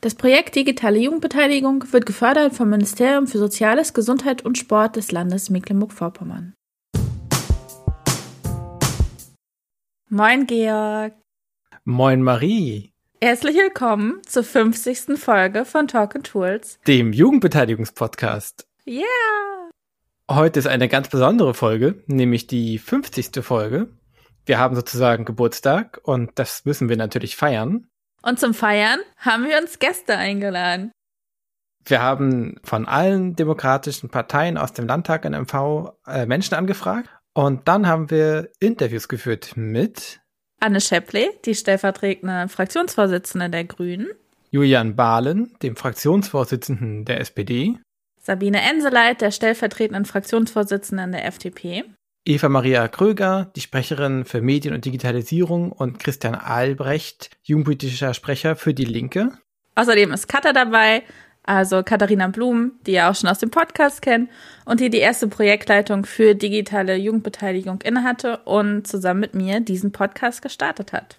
Das Projekt Digitale Jugendbeteiligung wird gefördert vom Ministerium für Soziales, Gesundheit und Sport des Landes Mecklenburg-Vorpommern. Moin Georg. Moin Marie. Herzlich willkommen zur 50. Folge von Talk and Tools, dem Jugendbeteiligungspodcast. Yeah! Heute ist eine ganz besondere Folge, nämlich die 50. Folge. Wir haben sozusagen Geburtstag und das müssen wir natürlich feiern. Und zum Feiern haben wir uns Gäste eingeladen. Wir haben von allen demokratischen Parteien aus dem Landtag in MV äh, Menschen angefragt. Und dann haben wir Interviews geführt mit Anne Schepplee, die stellvertretende Fraktionsvorsitzende der Grünen, Julian Bahlen, dem Fraktionsvorsitzenden der SPD, Sabine Enseleit, der stellvertretenden Fraktionsvorsitzenden der FDP, Eva Maria Kröger, die Sprecherin für Medien und Digitalisierung und Christian Albrecht, jugendpolitischer Sprecher für die Linke. Außerdem ist Katha dabei, also Katharina Blum, die ihr auch schon aus dem Podcast kennt und die die erste Projektleitung für digitale Jugendbeteiligung innehatte und zusammen mit mir diesen Podcast gestartet hat.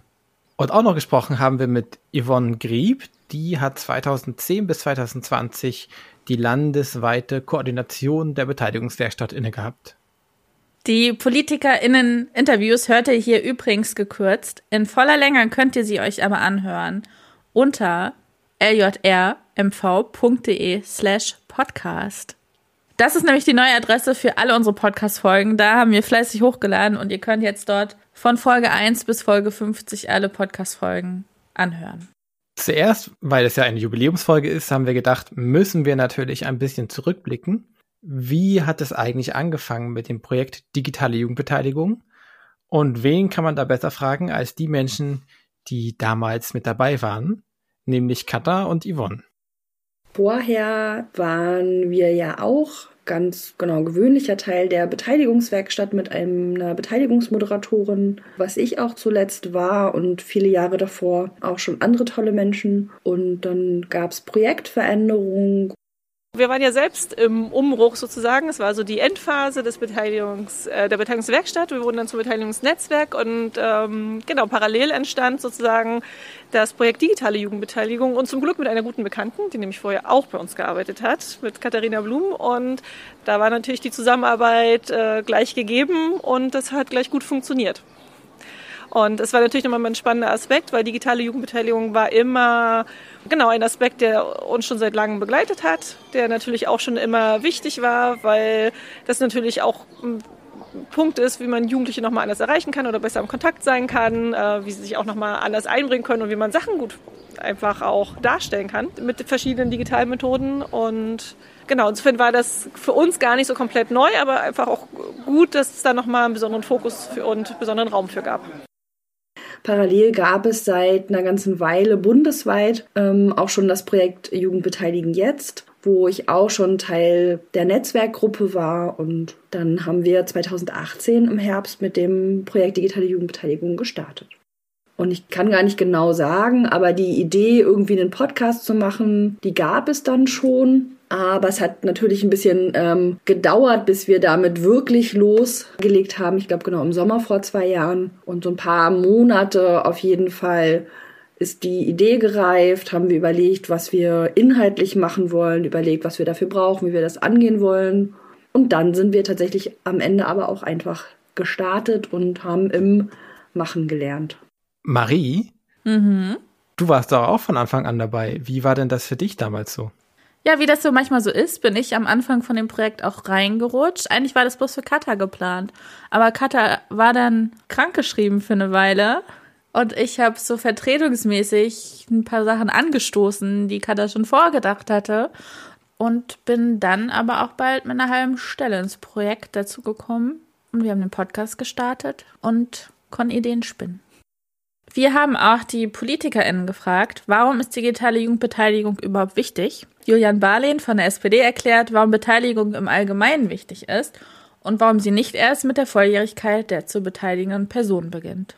Und auch noch gesprochen haben wir mit Yvonne Grieb, die hat 2010 bis 2020 die landesweite Koordination der Beteiligungswerkstatt inne gehabt. Die PolitikerInnen-Interviews hört ihr hier übrigens gekürzt. In voller Länge könnt ihr sie euch aber anhören unter ljrmv.de slash podcast. Das ist nämlich die neue Adresse für alle unsere Podcast-Folgen. Da haben wir fleißig hochgeladen und ihr könnt jetzt dort von Folge 1 bis Folge 50 alle Podcast-Folgen anhören. Zuerst, weil es ja eine Jubiläumsfolge ist, haben wir gedacht, müssen wir natürlich ein bisschen zurückblicken wie hat es eigentlich angefangen mit dem Projekt Digitale Jugendbeteiligung? Und wen kann man da besser fragen als die Menschen, die damals mit dabei waren, nämlich Katha und Yvonne? Vorher waren wir ja auch ganz genau gewöhnlicher Teil der Beteiligungswerkstatt mit einer Beteiligungsmoderatorin, was ich auch zuletzt war und viele Jahre davor auch schon andere tolle Menschen. Und dann gab es Projektveränderungen wir waren ja selbst im Umbruch sozusagen. Es war so die Endphase des Beteiligungs, äh, der Beteiligungswerkstatt. Wir wurden dann zum Beteiligungsnetzwerk und ähm, genau parallel entstand sozusagen das Projekt Digitale Jugendbeteiligung und zum Glück mit einer guten Bekannten, die nämlich vorher auch bei uns gearbeitet hat, mit Katharina Blum. Und da war natürlich die Zusammenarbeit äh, gleich gegeben und das hat gleich gut funktioniert. Und es war natürlich nochmal ein spannender Aspekt, weil digitale Jugendbeteiligung war immer genau ein Aspekt, der uns schon seit langem begleitet hat, der natürlich auch schon immer wichtig war, weil das natürlich auch ein Punkt ist, wie man Jugendliche nochmal anders erreichen kann oder besser im Kontakt sein kann, äh, wie sie sich auch nochmal anders einbringen können und wie man Sachen gut einfach auch darstellen kann mit verschiedenen digitalen Methoden. Und genau, insofern war das für uns gar nicht so komplett neu, aber einfach auch gut, dass es da nochmal einen besonderen Fokus und besonderen Raum für gab. Parallel gab es seit einer ganzen Weile bundesweit ähm, auch schon das Projekt Jugendbeteiligen jetzt, wo ich auch schon Teil der Netzwerkgruppe war. Und dann haben wir 2018 im Herbst mit dem Projekt Digitale Jugendbeteiligung gestartet. Und ich kann gar nicht genau sagen, aber die Idee, irgendwie einen Podcast zu machen, die gab es dann schon. Aber es hat natürlich ein bisschen ähm, gedauert, bis wir damit wirklich losgelegt haben. Ich glaube genau im Sommer vor zwei Jahren. Und so ein paar Monate auf jeden Fall ist die Idee gereift, haben wir überlegt, was wir inhaltlich machen wollen, überlegt, was wir dafür brauchen, wie wir das angehen wollen. Und dann sind wir tatsächlich am Ende aber auch einfach gestartet und haben im Machen gelernt. Marie, mhm. du warst doch auch von Anfang an dabei. Wie war denn das für dich damals so? Ja, wie das so manchmal so ist, bin ich am Anfang von dem Projekt auch reingerutscht. Eigentlich war das bloß für Kata geplant. Aber Kata war dann krankgeschrieben für eine Weile. Und ich habe so vertretungsmäßig ein paar Sachen angestoßen, die Kata schon vorgedacht hatte. Und bin dann aber auch bald mit einer halben Stelle ins Projekt dazugekommen. Und wir haben den Podcast gestartet und konnten Ideen spinnen. Wir haben auch die PolitikerInnen gefragt, warum ist digitale Jugendbeteiligung überhaupt wichtig? Julian Barlehn von der SPD erklärt, warum Beteiligung im Allgemeinen wichtig ist und warum sie nicht erst mit der Volljährigkeit der zu beteiligenden Person beginnt.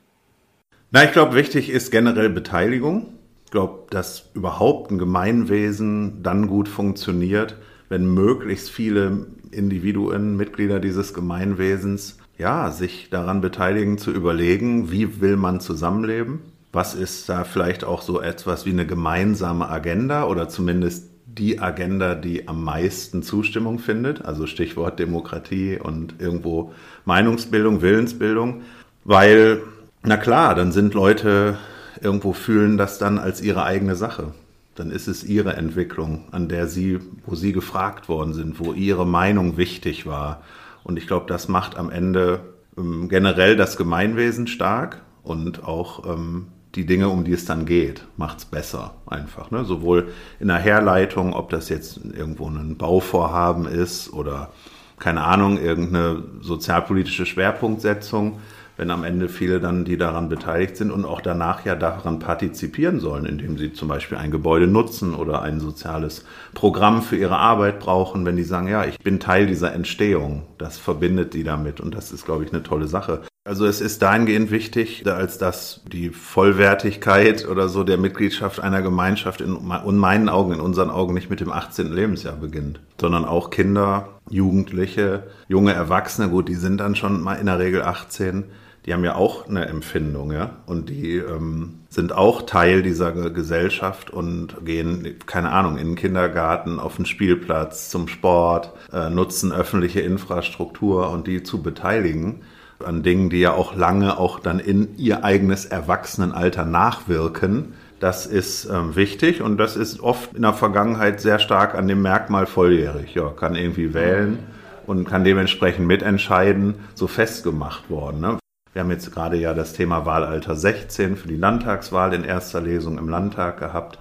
Na, ich glaube, wichtig ist generell Beteiligung. Ich glaube, dass überhaupt ein Gemeinwesen dann gut funktioniert, wenn möglichst viele Individuen, Mitglieder dieses Gemeinwesens, ja, sich daran beteiligen zu überlegen, wie will man zusammenleben? Was ist da vielleicht auch so etwas wie eine gemeinsame Agenda oder zumindest die Agenda, die am meisten Zustimmung findet? Also Stichwort Demokratie und irgendwo Meinungsbildung, Willensbildung. Weil, na klar, dann sind Leute irgendwo fühlen das dann als ihre eigene Sache. Dann ist es ihre Entwicklung, an der sie, wo sie gefragt worden sind, wo ihre Meinung wichtig war. Und ich glaube, das macht am Ende ähm, generell das Gemeinwesen stark und auch ähm, die Dinge, um die es dann geht, macht es besser einfach. Ne? Sowohl in der Herleitung, ob das jetzt irgendwo ein Bauvorhaben ist oder keine Ahnung, irgendeine sozialpolitische Schwerpunktsetzung, wenn am Ende viele dann, die daran beteiligt sind und auch danach ja daran partizipieren sollen, indem sie zum Beispiel ein Gebäude nutzen oder ein soziales Programm für ihre Arbeit brauchen, wenn die sagen, ja, ich bin Teil dieser Entstehung, das verbindet die damit und das ist, glaube ich, eine tolle Sache. Also es ist dahingehend wichtig, als dass die Vollwertigkeit oder so der Mitgliedschaft einer Gemeinschaft in, in meinen Augen, in unseren Augen nicht mit dem 18. Lebensjahr beginnt, sondern auch Kinder, Jugendliche, junge Erwachsene, gut, die sind dann schon mal in der Regel 18, die haben ja auch eine Empfindung, ja, und die ähm, sind auch Teil dieser Gesellschaft und gehen, keine Ahnung, in den Kindergarten, auf den Spielplatz, zum Sport, äh, nutzen öffentliche Infrastruktur und die zu beteiligen an Dingen, die ja auch lange auch dann in ihr eigenes Erwachsenenalter nachwirken. Das ist ähm, wichtig und das ist oft in der Vergangenheit sehr stark an dem Merkmal volljährig. Ja, kann irgendwie wählen und kann dementsprechend mitentscheiden, so festgemacht worden. Ne? Wir haben jetzt gerade ja das Thema Wahlalter 16 für die Landtagswahl in erster Lesung im Landtag gehabt.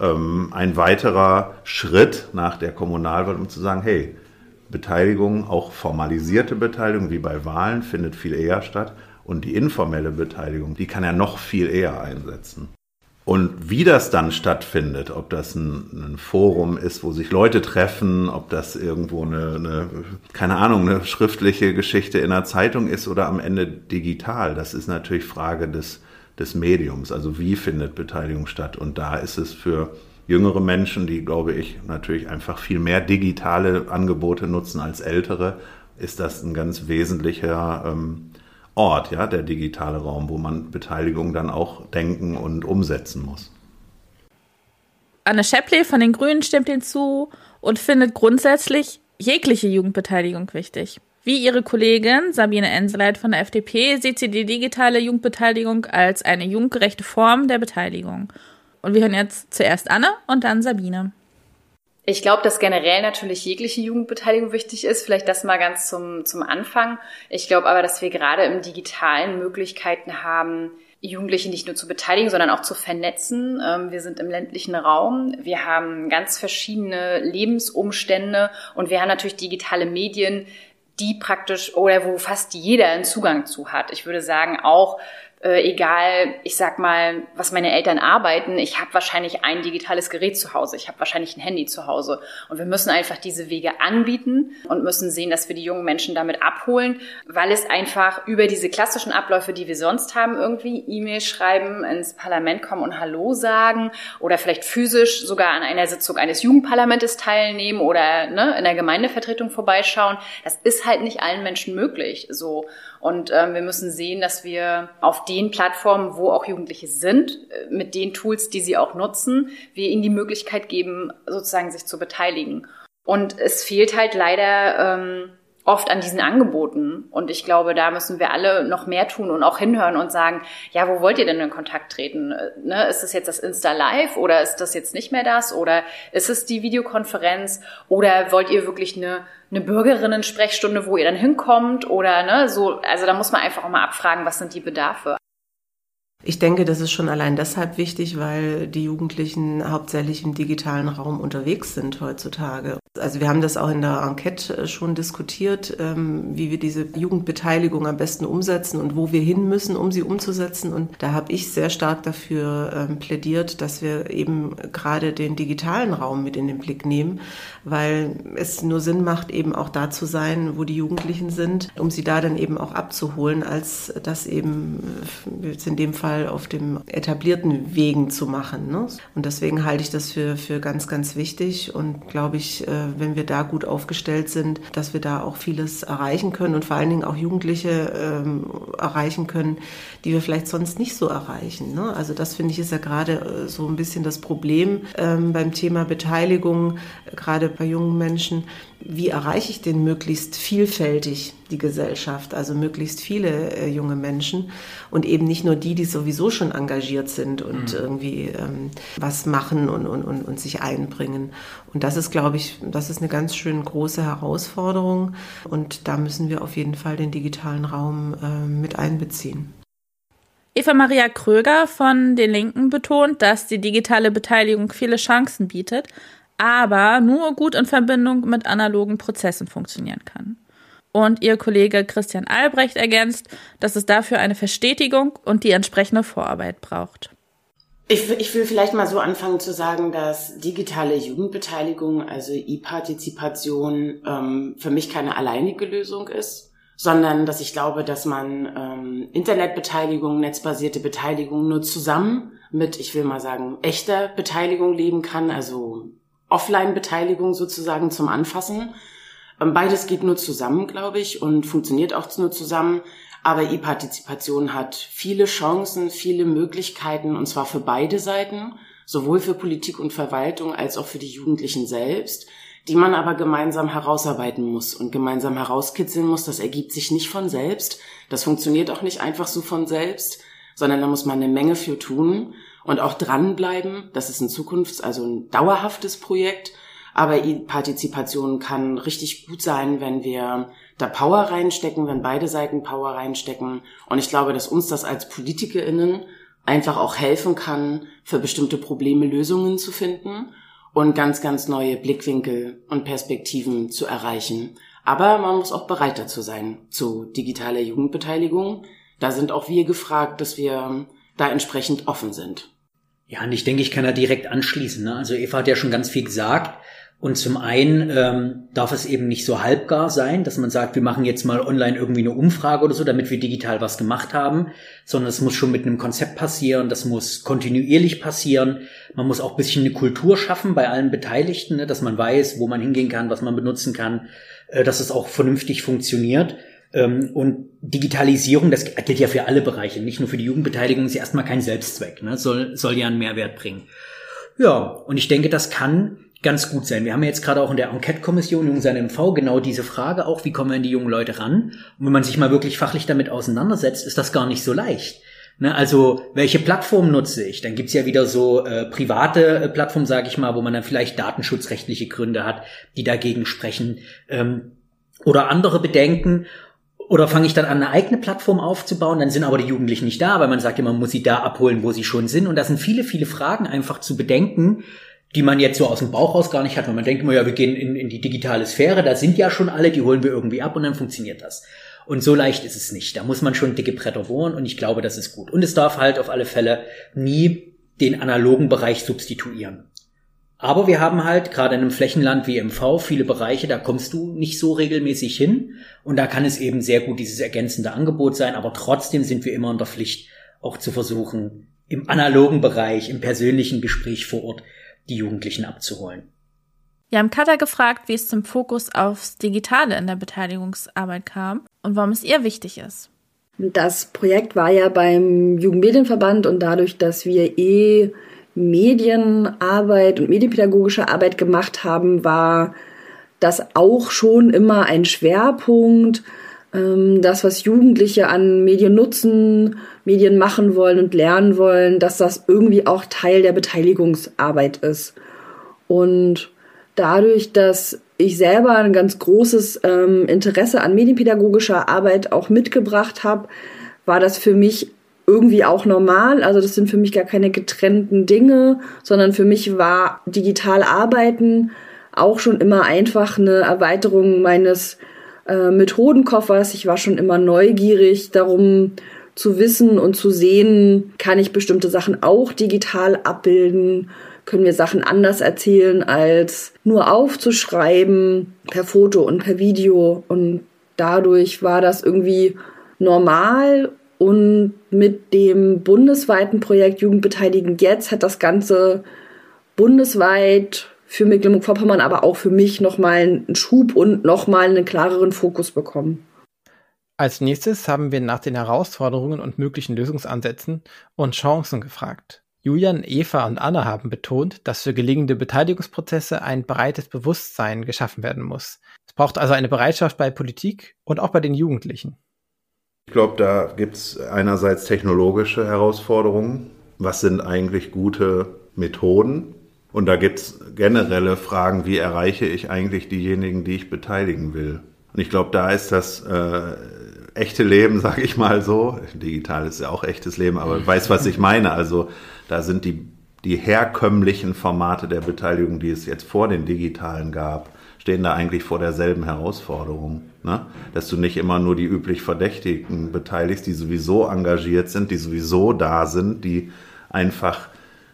Ähm, ein weiterer Schritt nach der Kommunalwahl, um zu sagen, hey, Beteiligung, auch formalisierte Beteiligung wie bei Wahlen, findet viel eher statt. Und die informelle Beteiligung, die kann er noch viel eher einsetzen. Und wie das dann stattfindet, ob das ein, ein, Forum ist, wo sich Leute treffen, ob das irgendwo eine, eine, keine Ahnung, eine schriftliche Geschichte in einer Zeitung ist oder am Ende digital, das ist natürlich Frage des, des Mediums. Also wie findet Beteiligung statt? Und da ist es für jüngere Menschen, die, glaube ich, natürlich einfach viel mehr digitale Angebote nutzen als ältere, ist das ein ganz wesentlicher ähm, Ort, ja, der digitale Raum, wo man Beteiligung dann auch denken und umsetzen muss. Anne Scheppli von den Grünen stimmt hinzu und findet grundsätzlich jegliche Jugendbeteiligung wichtig. Wie ihre Kollegin Sabine Enseleit von der FDP sieht sie die digitale Jugendbeteiligung als eine jugendgerechte Form der Beteiligung. Und wir hören jetzt zuerst Anne und dann Sabine. Ich glaube, dass generell natürlich jegliche Jugendbeteiligung wichtig ist. Vielleicht das mal ganz zum, zum Anfang. Ich glaube aber, dass wir gerade im Digitalen Möglichkeiten haben, Jugendliche nicht nur zu beteiligen, sondern auch zu vernetzen. Ähm, wir sind im ländlichen Raum. Wir haben ganz verschiedene Lebensumstände und wir haben natürlich digitale Medien, die praktisch oder wo fast jeder einen Zugang zu hat. Ich würde sagen, auch äh, egal, ich sag mal, was meine Eltern arbeiten, ich habe wahrscheinlich ein digitales Gerät zu Hause, ich habe wahrscheinlich ein Handy zu Hause. Und wir müssen einfach diese Wege anbieten und müssen sehen, dass wir die jungen Menschen damit abholen, weil es einfach über diese klassischen Abläufe, die wir sonst haben, irgendwie E-Mail schreiben, ins Parlament kommen und Hallo sagen oder vielleicht physisch sogar an einer Sitzung eines Jugendparlamentes teilnehmen oder ne, in der Gemeindevertretung vorbeischauen. Das ist halt nicht allen Menschen möglich. So. Und ähm, wir müssen sehen, dass wir auf den Plattformen, wo auch Jugendliche sind, äh, mit den Tools, die sie auch nutzen, wir ihnen die Möglichkeit geben, sozusagen sich zu beteiligen. Und es fehlt halt leider ähm, oft an diesen Angeboten. Und ich glaube, da müssen wir alle noch mehr tun und auch hinhören und sagen, ja, wo wollt ihr denn in Kontakt treten? Äh, ne, ist das jetzt das Insta Live oder ist das jetzt nicht mehr das? Oder ist es die Videokonferenz? Oder wollt ihr wirklich eine, eine Bürgerinnen-Sprechstunde, wo ihr dann hinkommt? Oder ne, so, also da muss man einfach auch mal abfragen, was sind die Bedarfe? Ich denke, das ist schon allein deshalb wichtig, weil die Jugendlichen hauptsächlich im digitalen Raum unterwegs sind heutzutage. Also wir haben das auch in der Enquete äh, schon diskutiert, ähm, wie wir diese Jugendbeteiligung am besten umsetzen und wo wir hin müssen, um sie umzusetzen. Und da habe ich sehr stark dafür ähm, plädiert, dass wir eben gerade den digitalen Raum mit in den Blick nehmen, weil es nur Sinn macht, eben auch da zu sein, wo die Jugendlichen sind, um sie da dann eben auch abzuholen, als das eben äh, jetzt in dem Fall auf dem etablierten Wegen zu machen. Ne? Und deswegen halte ich das für, für ganz, ganz wichtig und glaube ich, äh, wenn wir da gut aufgestellt sind, dass wir da auch vieles erreichen können und vor allen Dingen auch Jugendliche ähm, erreichen können, die wir vielleicht sonst nicht so erreichen. Ne? Also das finde ich ist ja gerade äh, so ein bisschen das Problem ähm, beim Thema Beteiligung, äh, gerade bei jungen Menschen, wie erreiche ich denn möglichst vielfältig die Gesellschaft, also möglichst viele äh, junge Menschen und eben nicht nur die, die sowieso schon engagiert sind und mhm. irgendwie ähm, was machen und, und, und, und sich einbringen. Und das ist, glaube ich, das ist eine ganz schön große Herausforderung und da müssen wir auf jeden Fall den digitalen Raum äh, mit einbeziehen. Eva Maria Kröger von den Linken betont, dass die digitale Beteiligung viele Chancen bietet, aber nur gut in Verbindung mit analogen Prozessen funktionieren kann. Und ihr Kollege Christian Albrecht ergänzt, dass es dafür eine Verstetigung und die entsprechende Vorarbeit braucht. Ich, ich will vielleicht mal so anfangen zu sagen, dass digitale Jugendbeteiligung, also E-Partizipation, ähm, für mich keine alleinige Lösung ist, sondern dass ich glaube, dass man ähm, Internetbeteiligung, netzbasierte Beteiligung nur zusammen mit, ich will mal sagen, echter Beteiligung leben kann, also Offline-Beteiligung sozusagen zum Anfassen. Ähm, beides geht nur zusammen, glaube ich, und funktioniert auch nur zusammen. Aber E-Partizipation hat viele Chancen, viele Möglichkeiten, und zwar für beide Seiten, sowohl für Politik und Verwaltung als auch für die Jugendlichen selbst, die man aber gemeinsam herausarbeiten muss und gemeinsam herauskitzeln muss. Das ergibt sich nicht von selbst. Das funktioniert auch nicht einfach so von selbst, sondern da muss man eine Menge für tun und auch dranbleiben. Das ist ein Zukunfts-, also ein dauerhaftes Projekt. Aber Partizipation kann richtig gut sein, wenn wir da Power reinstecken, wenn beide Seiten Power reinstecken. Und ich glaube, dass uns das als PolitikerInnen einfach auch helfen kann, für bestimmte Probleme Lösungen zu finden und ganz, ganz neue Blickwinkel und Perspektiven zu erreichen. Aber man muss auch bereit dazu sein, zu digitaler Jugendbeteiligung. Da sind auch wir gefragt, dass wir da entsprechend offen sind. Ja, und ich denke, ich kann da direkt anschließen. Ne? Also Eva hat ja schon ganz viel gesagt. Und zum einen ähm, darf es eben nicht so halbgar sein, dass man sagt, wir machen jetzt mal online irgendwie eine Umfrage oder so, damit wir digital was gemacht haben, sondern es muss schon mit einem Konzept passieren, das muss kontinuierlich passieren. Man muss auch ein bisschen eine Kultur schaffen bei allen Beteiligten, ne, dass man weiß, wo man hingehen kann, was man benutzen kann, äh, dass es auch vernünftig funktioniert. Ähm, und Digitalisierung, das gilt ja für alle Bereiche, nicht nur für die Jugendbeteiligung, ist ja erstmal kein Selbstzweck, ne? soll, soll ja einen Mehrwert bringen. Ja, und ich denke, das kann ganz gut sein. Wir haben ja jetzt gerade auch in der Enquete-Kommission Jung sein MV genau diese Frage auch, wie kommen wir an die jungen Leute ran? Und wenn man sich mal wirklich fachlich damit auseinandersetzt, ist das gar nicht so leicht. Ne, also welche Plattform nutze ich? Dann gibt's ja wieder so äh, private äh, Plattformen, sage ich mal, wo man dann vielleicht datenschutzrechtliche Gründe hat, die dagegen sprechen. Ähm, oder andere Bedenken. Oder fange ich dann an, eine eigene Plattform aufzubauen, dann sind aber die Jugendlichen nicht da, weil man sagt ja, man muss sie da abholen, wo sie schon sind. Und da sind viele, viele Fragen einfach zu bedenken, die man jetzt so aus dem Bauch raus gar nicht hat, weil man denkt immer, ja, wir gehen in, in die digitale Sphäre, da sind ja schon alle, die holen wir irgendwie ab und dann funktioniert das. Und so leicht ist es nicht. Da muss man schon dicke Bretter bohren und ich glaube, das ist gut. Und es darf halt auf alle Fälle nie den analogen Bereich substituieren. Aber wir haben halt gerade in einem Flächenland wie MV viele Bereiche, da kommst du nicht so regelmäßig hin. Und da kann es eben sehr gut dieses ergänzende Angebot sein. Aber trotzdem sind wir immer in der Pflicht, auch zu versuchen, im analogen Bereich, im persönlichen Gespräch vor Ort, die Jugendlichen abzuholen. Wir haben Katha gefragt, wie es zum Fokus aufs Digitale in der Beteiligungsarbeit kam und warum es ihr wichtig ist. Das Projekt war ja beim Jugendmedienverband und dadurch, dass wir eh Medienarbeit und medienpädagogische Arbeit gemacht haben, war das auch schon immer ein Schwerpunkt. Ähm, das, was Jugendliche an Medien nutzen, Medien machen wollen und lernen wollen, dass das irgendwie auch Teil der Beteiligungsarbeit ist. Und dadurch, dass ich selber ein ganz großes ähm, Interesse an medienpädagogischer Arbeit auch mitgebracht habe, war das für mich irgendwie auch normal. Also das sind für mich gar keine getrennten Dinge, sondern für mich war digital arbeiten auch schon immer einfach eine Erweiterung meines äh, Methodenkoffers. Ich war schon immer neugierig darum zu wissen und zu sehen, kann ich bestimmte Sachen auch digital abbilden, können wir Sachen anders erzählen als nur aufzuschreiben per Foto und per Video und dadurch war das irgendwie normal und mit dem bundesweiten Projekt Jugendbeteiligen jetzt hat das Ganze bundesweit für Mecklenburg-Vorpommern, aber auch für mich nochmal einen Schub und nochmal einen klareren Fokus bekommen. Als nächstes haben wir nach den Herausforderungen und möglichen Lösungsansätzen und Chancen gefragt. Julian, Eva und Anna haben betont, dass für gelingende Beteiligungsprozesse ein breites Bewusstsein geschaffen werden muss. Es braucht also eine Bereitschaft bei Politik und auch bei den Jugendlichen. Ich glaube, da gibt es einerseits technologische Herausforderungen. Was sind eigentlich gute Methoden? Und da gibt es generelle Fragen, wie erreiche ich eigentlich diejenigen, die ich beteiligen will? Und ich glaube, da ist das äh, echte Leben, sage ich mal so. Digital ist ja auch echtes Leben, aber weiß, was ich meine. Also da sind die, die herkömmlichen Formate der Beteiligung, die es jetzt vor den digitalen gab, stehen da eigentlich vor derselben Herausforderung. Ne? Dass du nicht immer nur die üblich Verdächtigen beteiligst, die sowieso engagiert sind, die sowieso da sind, die einfach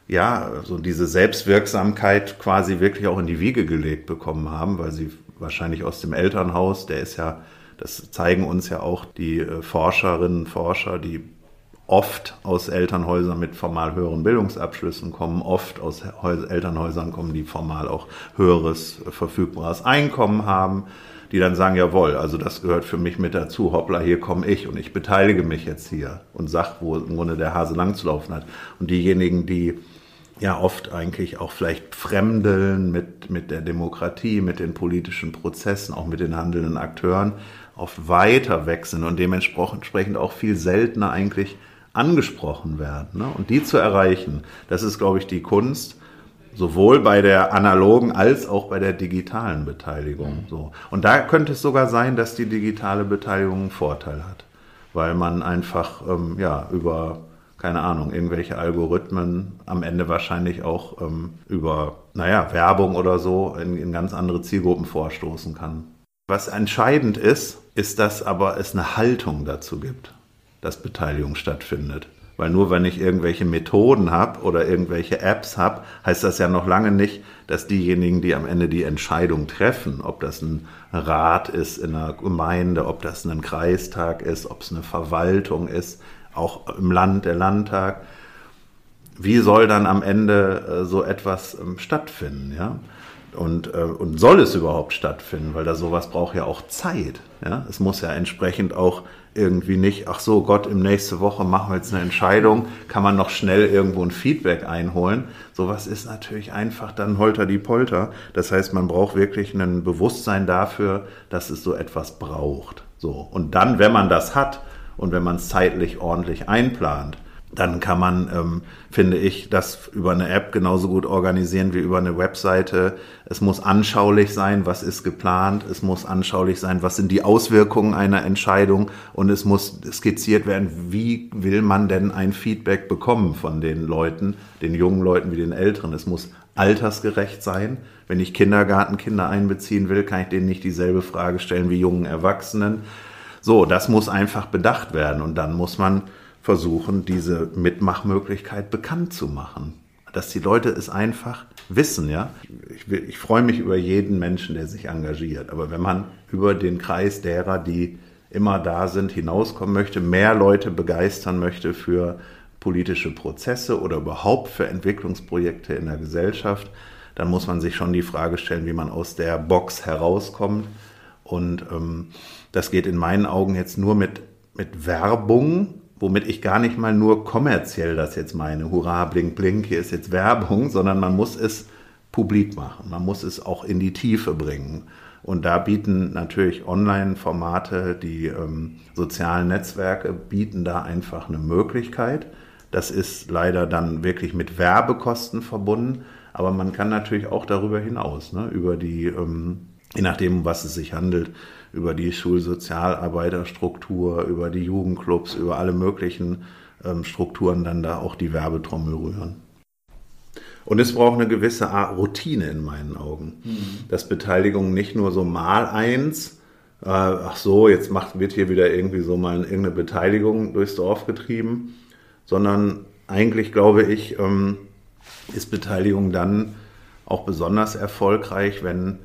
ja, so diese Selbstwirksamkeit quasi wirklich auch in die Wiege gelegt bekommen haben, weil sie wahrscheinlich aus dem Elternhaus, der ist ja, das zeigen uns ja auch die äh, Forscherinnen, Forscher, die oft aus Elternhäusern mit formal höheren Bildungsabschlüssen kommen, oft aus Elternhäusern kommen, die formal auch höheres verfügbares Einkommen haben, die dann sagen, jawohl, also das gehört für mich mit dazu, hoppla, hier komme ich und ich beteilige mich jetzt hier und sag, wo im Grunde der Hase lang zu laufen hat. Und diejenigen, die ja oft eigentlich auch vielleicht fremdeln mit, mit der Demokratie, mit den politischen Prozessen, auch mit den handelnden Akteuren, oft weiter weg sind und dementsprechend auch viel seltener eigentlich angesprochen werden. Ne? Und die zu erreichen, das ist, glaube ich, die Kunst, sowohl bei der analogen als auch bei der digitalen Beteiligung. So. Und da könnte es sogar sein, dass die digitale Beteiligung einen Vorteil hat, weil man einfach ähm, ja, über keine Ahnung, irgendwelche Algorithmen am Ende wahrscheinlich auch ähm, über, naja, Werbung oder so in, in ganz andere Zielgruppen vorstoßen kann. Was entscheidend ist, ist, dass aber es eine Haltung dazu gibt dass Beteiligung stattfindet. Weil nur wenn ich irgendwelche Methoden habe oder irgendwelche Apps habe, heißt das ja noch lange nicht, dass diejenigen, die am Ende die Entscheidung treffen, ob das ein Rat ist in einer Gemeinde, ob das ein Kreistag ist, ob es eine Verwaltung ist, auch im Land der Landtag, wie soll dann am Ende äh, so etwas ähm, stattfinden, ja? Und, äh, und soll es überhaupt stattfinden? Weil da sowas braucht ja auch Zeit. Ja? Es muss ja entsprechend auch irgendwie nicht, ach so, Gott, im nächste Woche machen wir jetzt eine Entscheidung, kann man noch schnell irgendwo ein Feedback einholen. Sowas ist natürlich einfach dann holter die Polter. Das heißt, man braucht wirklich ein Bewusstsein dafür, dass es so etwas braucht. So. Und dann, wenn man das hat und wenn man es zeitlich ordentlich einplant, dann kann man, ähm, finde ich, das über eine App genauso gut organisieren wie über eine Webseite. Es muss anschaulich sein, was ist geplant. Es muss anschaulich sein, was sind die Auswirkungen einer Entscheidung. Und es muss skizziert werden, wie will man denn ein Feedback bekommen von den Leuten, den jungen Leuten wie den Älteren. Es muss altersgerecht sein. Wenn ich Kindergartenkinder einbeziehen will, kann ich denen nicht dieselbe Frage stellen wie jungen Erwachsenen. So, das muss einfach bedacht werden. Und dann muss man versuchen, diese Mitmachmöglichkeit bekannt zu machen. Dass die Leute es einfach wissen, ja. Ich, ich freue mich über jeden Menschen, der sich engagiert. Aber wenn man über den Kreis derer, die immer da sind, hinauskommen möchte, mehr Leute begeistern möchte für politische Prozesse oder überhaupt für Entwicklungsprojekte in der Gesellschaft, dann muss man sich schon die Frage stellen, wie man aus der Box herauskommt. Und ähm, das geht in meinen Augen jetzt nur mit, mit Werbung womit ich gar nicht mal nur kommerziell das jetzt meine, hurra, blink, blink, hier ist jetzt Werbung, sondern man muss es publik machen, man muss es auch in die Tiefe bringen. Und da bieten natürlich Online-Formate, die ähm, sozialen Netzwerke bieten da einfach eine Möglichkeit. Das ist leider dann wirklich mit Werbekosten verbunden, aber man kann natürlich auch darüber hinaus, ne, über die, ähm, je nachdem, um was es sich handelt, über die Schulsozialarbeiterstruktur, über die Jugendclubs, über alle möglichen ähm, Strukturen dann da auch die Werbetrommel rühren. Und es braucht eine gewisse Art Routine in meinen Augen. Mhm. Dass Beteiligung nicht nur so mal eins, äh, ach so, jetzt macht, wird hier wieder irgendwie so mal irgendeine Beteiligung durchs Dorf getrieben, sondern eigentlich glaube ich, ähm, ist Beteiligung dann auch besonders erfolgreich, wenn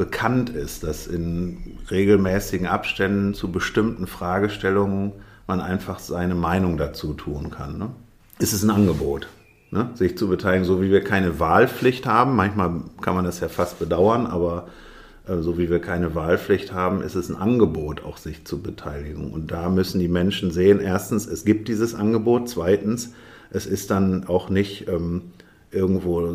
bekannt ist, dass in regelmäßigen Abständen zu bestimmten Fragestellungen man einfach seine Meinung dazu tun kann. Ne? Es ist ein Angebot, ne? sich zu beteiligen, so wie wir keine Wahlpflicht haben. Manchmal kann man das ja fast bedauern, aber äh, so wie wir keine Wahlpflicht haben, ist es ein Angebot, auch sich zu beteiligen. Und da müssen die Menschen sehen, erstens, es gibt dieses Angebot, zweitens, es ist dann auch nicht ähm, irgendwo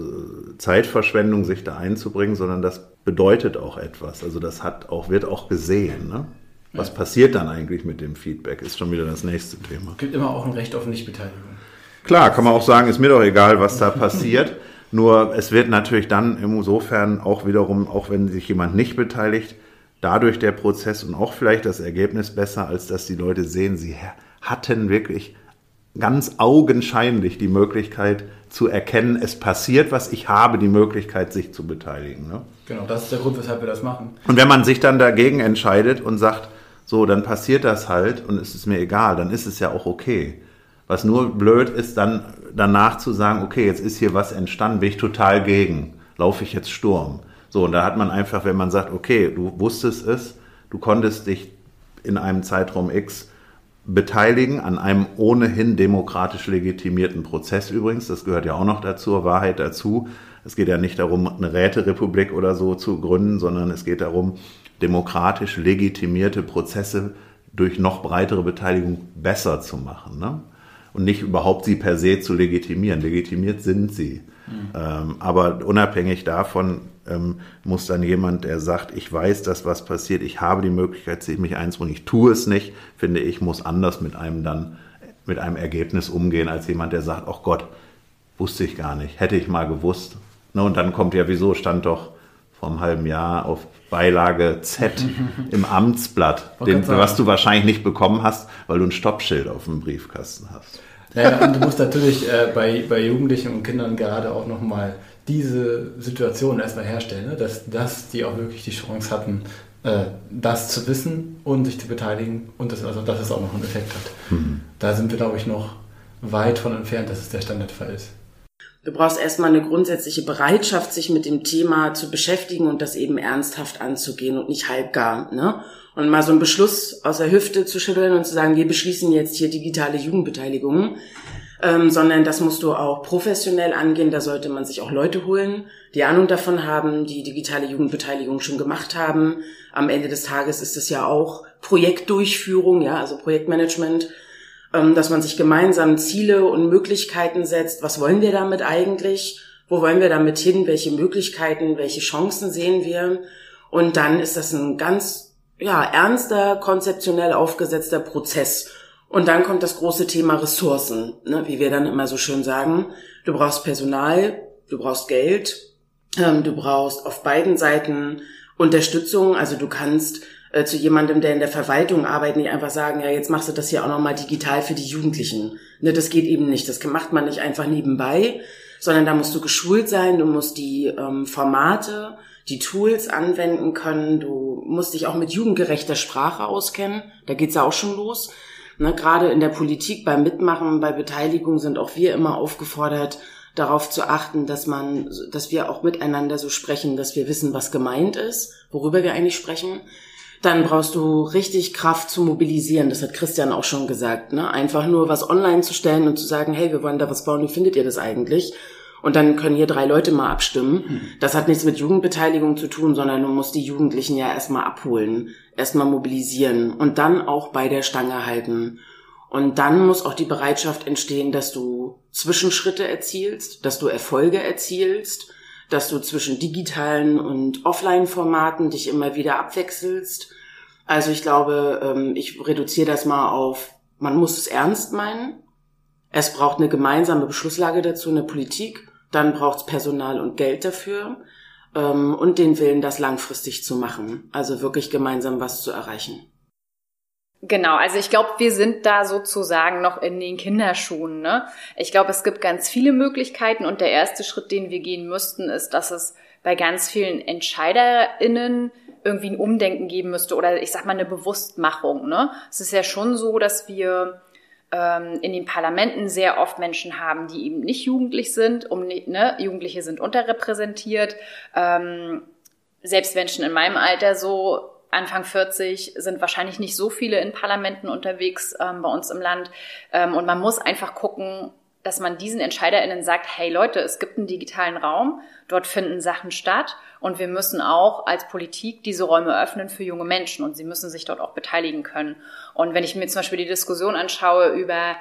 Zeitverschwendung, sich da einzubringen, sondern das bedeutet auch etwas. Also das hat auch, wird auch gesehen. Ne? Was ja. passiert dann eigentlich mit dem Feedback, ist schon wieder das nächste Thema. Es gibt immer auch ein Recht auf Nichtbeteiligung. Klar, kann man auch sagen, ist mir doch egal, was da passiert. Nur es wird natürlich dann insofern auch wiederum, auch wenn sich jemand nicht beteiligt, dadurch der Prozess und auch vielleicht das Ergebnis besser, als dass die Leute sehen, sie hatten wirklich ganz augenscheinlich die Möglichkeit zu erkennen, es passiert was, ich habe die Möglichkeit, sich zu beteiligen. Ne? Genau, das ist der Grund, weshalb wir das machen. Und wenn man sich dann dagegen entscheidet und sagt, so, dann passiert das halt und es ist mir egal, dann ist es ja auch okay. Was nur blöd ist, dann danach zu sagen, okay, jetzt ist hier was entstanden, bin ich total gegen, laufe ich jetzt Sturm. So, und da hat man einfach, wenn man sagt, okay, du wusstest es, du konntest dich in einem Zeitraum X beteiligen an einem ohnehin demokratisch legitimierten Prozess übrigens. Das gehört ja auch noch dazu, Wahrheit dazu. Es geht ja nicht darum, eine Räterepublik oder so zu gründen, sondern es geht darum, demokratisch legitimierte Prozesse durch noch breitere Beteiligung besser zu machen. Ne? Und nicht überhaupt sie per se zu legitimieren. Legitimiert sind sie. Mhm. Ähm, aber unabhängig davon ähm, muss dann jemand, der sagt, ich weiß, dass was passiert, ich habe die Möglichkeit, mich einzubringen, ich tue es nicht, finde ich, muss anders mit einem dann, mit einem Ergebnis umgehen, als jemand, der sagt, ach Gott, wusste ich gar nicht, hätte ich mal gewusst. Ne, und dann kommt ja, wieso stand doch vor einem halben Jahr auf Beilage Z im Amtsblatt, den, was du wahrscheinlich nicht bekommen hast, weil du ein Stoppschild auf dem Briefkasten hast. Ja, und du musst natürlich äh, bei, bei Jugendlichen und Kindern gerade auch nochmal diese Situation erstmal herstellen, ne? dass, dass die auch wirklich die Chance hatten, äh, das zu wissen und sich zu beteiligen und das, also, dass es auch noch einen Effekt hat. Mhm. Da sind wir, glaube ich, noch weit von entfernt, dass es der Standardfall ist. Du brauchst erstmal eine grundsätzliche Bereitschaft, sich mit dem Thema zu beschäftigen und das eben ernsthaft anzugehen und nicht halbgar. Ne? Und mal so einen Beschluss aus der Hüfte zu schütteln und zu sagen, wir beschließen jetzt hier digitale Jugendbeteiligung, ähm, sondern das musst du auch professionell angehen. Da sollte man sich auch Leute holen, die Ahnung davon haben, die digitale Jugendbeteiligung schon gemacht haben. Am Ende des Tages ist es ja auch Projektdurchführung, ja, also Projektmanagement dass man sich gemeinsam Ziele und Möglichkeiten setzt. Was wollen wir damit eigentlich? Wo wollen wir damit hin? Welche Möglichkeiten, welche Chancen sehen wir? Und dann ist das ein ganz, ja, ernster, konzeptionell aufgesetzter Prozess. Und dann kommt das große Thema Ressourcen, ne, wie wir dann immer so schön sagen. Du brauchst Personal, du brauchst Geld, ähm, du brauchst auf beiden Seiten Unterstützung. Also du kannst äh, zu jemandem, der in der Verwaltung arbeitet, nicht einfach sagen, ja, jetzt machst du das hier auch nochmal digital für die Jugendlichen. Ne, das geht eben nicht. Das macht man nicht einfach nebenbei, sondern da musst du geschult sein, du musst die ähm, Formate, die Tools anwenden können, du musst dich auch mit jugendgerechter Sprache auskennen. Da geht's ja auch schon los. Ne, gerade in der Politik, beim Mitmachen, bei Beteiligung sind auch wir immer aufgefordert, darauf zu achten, dass man, dass wir auch miteinander so sprechen, dass wir wissen, was gemeint ist, worüber wir eigentlich sprechen dann brauchst du richtig Kraft zu mobilisieren. Das hat Christian auch schon gesagt. Ne? Einfach nur was online zu stellen und zu sagen, hey, wir wollen da was bauen, wie findet ihr das eigentlich? Und dann können hier drei Leute mal abstimmen. Hm. Das hat nichts mit Jugendbeteiligung zu tun, sondern du musst die Jugendlichen ja erstmal abholen, erstmal mobilisieren und dann auch bei der Stange halten. Und dann muss auch die Bereitschaft entstehen, dass du Zwischenschritte erzielst, dass du Erfolge erzielst, dass du zwischen digitalen und Offline-Formaten dich immer wieder abwechselst. Also ich glaube, ähm, ich reduziere das mal auf, man muss es ernst meinen. Es braucht eine gemeinsame Beschlusslage dazu, eine Politik. Dann braucht es Personal und Geld dafür ähm, und den Willen, das langfristig zu machen. Also wirklich gemeinsam was zu erreichen. Genau, also ich glaube, wir sind da sozusagen noch in den Kinderschuhen. Ne? Ich glaube, es gibt ganz viele Möglichkeiten und der erste Schritt, den wir gehen müssten, ist, dass es bei ganz vielen EntscheiderInnen irgendwie ein Umdenken geben müsste oder ich sag mal eine Bewusstmachung. Ne? Es ist ja schon so, dass wir ähm, in den Parlamenten sehr oft Menschen haben, die eben nicht jugendlich sind. Um, ne? Jugendliche sind unterrepräsentiert. Ähm, selbst Menschen in meinem Alter so Anfang 40 sind wahrscheinlich nicht so viele in Parlamenten unterwegs ähm, bei uns im Land. Ähm, und man muss einfach gucken, dass man diesen EntscheiderInnen sagt, hey Leute, es gibt einen digitalen Raum, dort finden Sachen statt und wir müssen auch als Politik diese Räume öffnen für junge Menschen und sie müssen sich dort auch beteiligen können. Und wenn ich mir zum Beispiel die Diskussion anschaue über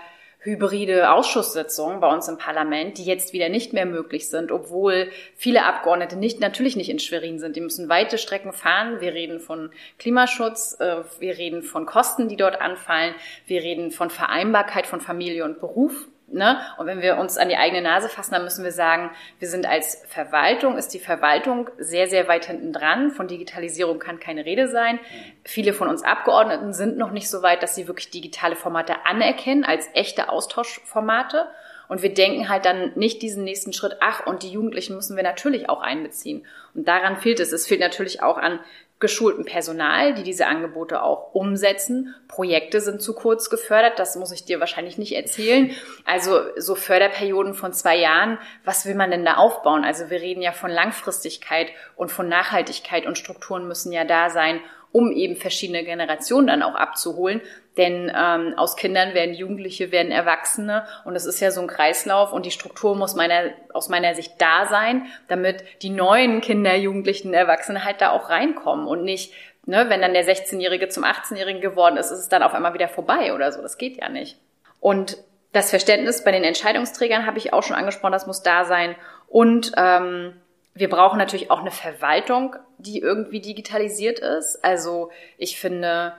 hybride Ausschusssitzungen bei uns im Parlament, die jetzt wieder nicht mehr möglich sind, obwohl viele Abgeordnete nicht, natürlich nicht in Schwerin sind. Die müssen weite Strecken fahren. Wir reden von Klimaschutz, äh, wir reden von Kosten, die dort anfallen, wir reden von Vereinbarkeit von Familie und Beruf. Ne? Und wenn wir uns an die eigene Nase fassen, dann müssen wir sagen, wir sind als Verwaltung, ist die Verwaltung sehr, sehr weit hinten dran. Von Digitalisierung kann keine Rede sein. Viele von uns Abgeordneten sind noch nicht so weit, dass sie wirklich digitale Formate anerkennen als echte Austauschformate. Und wir denken halt dann nicht diesen nächsten Schritt, ach, und die Jugendlichen müssen wir natürlich auch einbeziehen. Und daran fehlt es. Es fehlt natürlich auch an geschultem Personal, die diese Angebote auch umsetzen. Projekte sind zu kurz gefördert, das muss ich dir wahrscheinlich nicht erzählen. Also so Förderperioden von zwei Jahren, was will man denn da aufbauen? Also wir reden ja von Langfristigkeit und von Nachhaltigkeit und Strukturen müssen ja da sein, um eben verschiedene Generationen dann auch abzuholen. Denn ähm, aus Kindern werden Jugendliche, werden Erwachsene und es ist ja so ein Kreislauf und die Struktur muss meiner, aus meiner Sicht da sein, damit die neuen Kinder, Jugendlichen, Erwachsenen halt da auch reinkommen und nicht, ne, wenn dann der 16-Jährige zum 18-Jährigen geworden ist, ist es dann auf einmal wieder vorbei oder so. Das geht ja nicht. Und das Verständnis bei den Entscheidungsträgern habe ich auch schon angesprochen, das muss da sein. Und ähm, wir brauchen natürlich auch eine Verwaltung, die irgendwie digitalisiert ist. Also ich finde,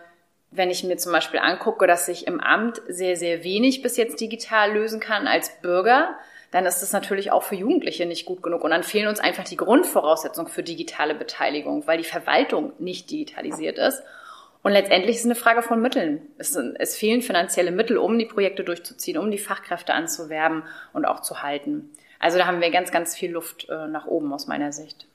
wenn ich mir zum Beispiel angucke, dass ich im Amt sehr, sehr wenig bis jetzt digital lösen kann als Bürger, dann ist das natürlich auch für Jugendliche nicht gut genug. Und dann fehlen uns einfach die Grundvoraussetzungen für digitale Beteiligung, weil die Verwaltung nicht digitalisiert ist. Und letztendlich ist es eine Frage von Mitteln. Es, es fehlen finanzielle Mittel, um die Projekte durchzuziehen, um die Fachkräfte anzuwerben und auch zu halten. Also da haben wir ganz, ganz viel Luft äh, nach oben aus meiner Sicht.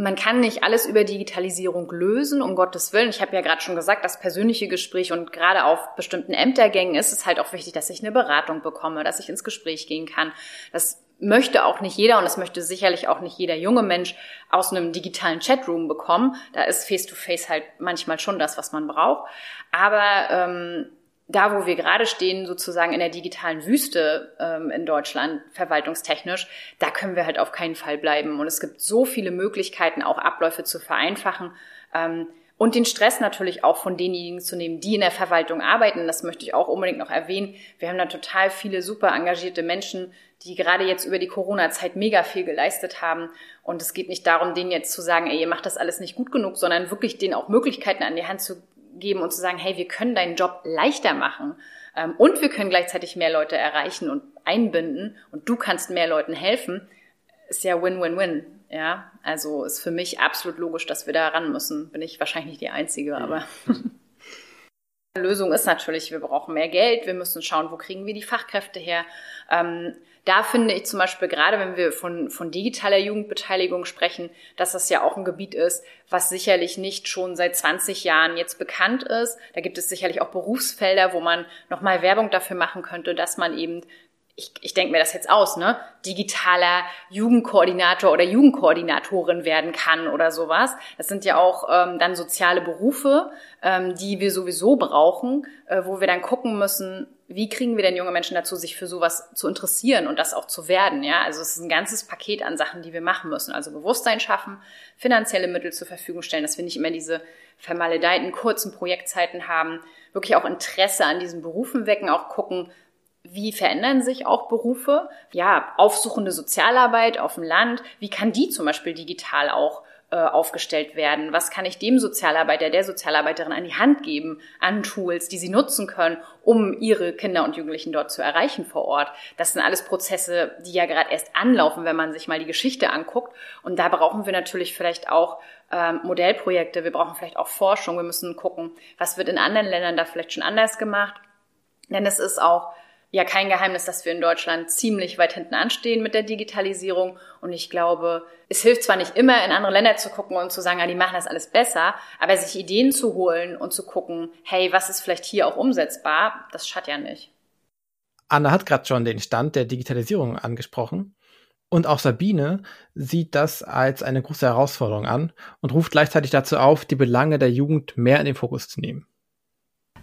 Man kann nicht alles über Digitalisierung lösen, um Gottes Willen. Ich habe ja gerade schon gesagt, das persönliche Gespräch und gerade auf bestimmten Ämtergängen ist es halt auch wichtig, dass ich eine Beratung bekomme, dass ich ins Gespräch gehen kann. Das möchte auch nicht jeder und das möchte sicherlich auch nicht jeder junge Mensch aus einem digitalen Chatroom bekommen. Da ist Face-to-Face -face halt manchmal schon das, was man braucht. Aber ähm, da, wo wir gerade stehen, sozusagen in der digitalen Wüste ähm, in Deutschland, verwaltungstechnisch, da können wir halt auf keinen Fall bleiben. Und es gibt so viele Möglichkeiten, auch Abläufe zu vereinfachen. Ähm, und den Stress natürlich auch von denjenigen zu nehmen, die in der Verwaltung arbeiten. Das möchte ich auch unbedingt noch erwähnen. Wir haben da total viele super engagierte Menschen, die gerade jetzt über die Corona-Zeit mega viel geleistet haben. Und es geht nicht darum, denen jetzt zu sagen, ey, ihr macht das alles nicht gut genug, sondern wirklich denen auch Möglichkeiten an die Hand zu geben und zu sagen, hey, wir können deinen Job leichter machen ähm, und wir können gleichzeitig mehr Leute erreichen und einbinden und du kannst mehr Leuten helfen, ist ja Win-Win-Win. Ja, also ist für mich absolut logisch, dass wir da ran müssen. Bin ich wahrscheinlich nicht die Einzige, aber Lösung ist natürlich, wir brauchen mehr Geld, wir müssen schauen, wo kriegen wir die Fachkräfte her. Ähm, da finde ich zum Beispiel gerade, wenn wir von, von digitaler Jugendbeteiligung sprechen, dass das ja auch ein Gebiet ist, was sicherlich nicht schon seit 20 Jahren jetzt bekannt ist. Da gibt es sicherlich auch Berufsfelder, wo man nochmal Werbung dafür machen könnte, dass man eben ich, ich denke mir das jetzt aus, ne, digitaler Jugendkoordinator oder Jugendkoordinatorin werden kann oder sowas. Das sind ja auch ähm, dann soziale Berufe, ähm, die wir sowieso brauchen, äh, wo wir dann gucken müssen, wie kriegen wir denn junge Menschen dazu, sich für sowas zu interessieren und das auch zu werden, ja? Also es ist ein ganzes Paket an Sachen, die wir machen müssen. Also Bewusstsein schaffen, finanzielle Mittel zur Verfügung stellen, dass wir nicht immer diese vermaledeiten kurzen Projektzeiten haben, wirklich auch Interesse an diesen Berufen wecken, auch gucken, wie verändern sich auch Berufe? Ja, aufsuchende Sozialarbeit auf dem Land, wie kann die zum Beispiel digital auch äh, aufgestellt werden? Was kann ich dem Sozialarbeiter, der Sozialarbeiterin an die Hand geben an Tools, die sie nutzen können, um ihre Kinder und Jugendlichen dort zu erreichen vor Ort? Das sind alles Prozesse, die ja gerade erst anlaufen, wenn man sich mal die Geschichte anguckt. Und da brauchen wir natürlich vielleicht auch ähm, Modellprojekte, wir brauchen vielleicht auch Forschung, wir müssen gucken, was wird in anderen Ländern da vielleicht schon anders gemacht. Denn es ist auch ja kein Geheimnis, dass wir in Deutschland ziemlich weit hinten anstehen mit der Digitalisierung. Und ich glaube, es hilft zwar nicht immer, in andere Länder zu gucken und zu sagen, ja, die machen das alles besser, aber sich Ideen zu holen und zu gucken, hey, was ist vielleicht hier auch umsetzbar, das schadet ja nicht. Anna hat gerade schon den Stand der Digitalisierung angesprochen. Und auch Sabine sieht das als eine große Herausforderung an und ruft gleichzeitig dazu auf, die Belange der Jugend mehr in den Fokus zu nehmen.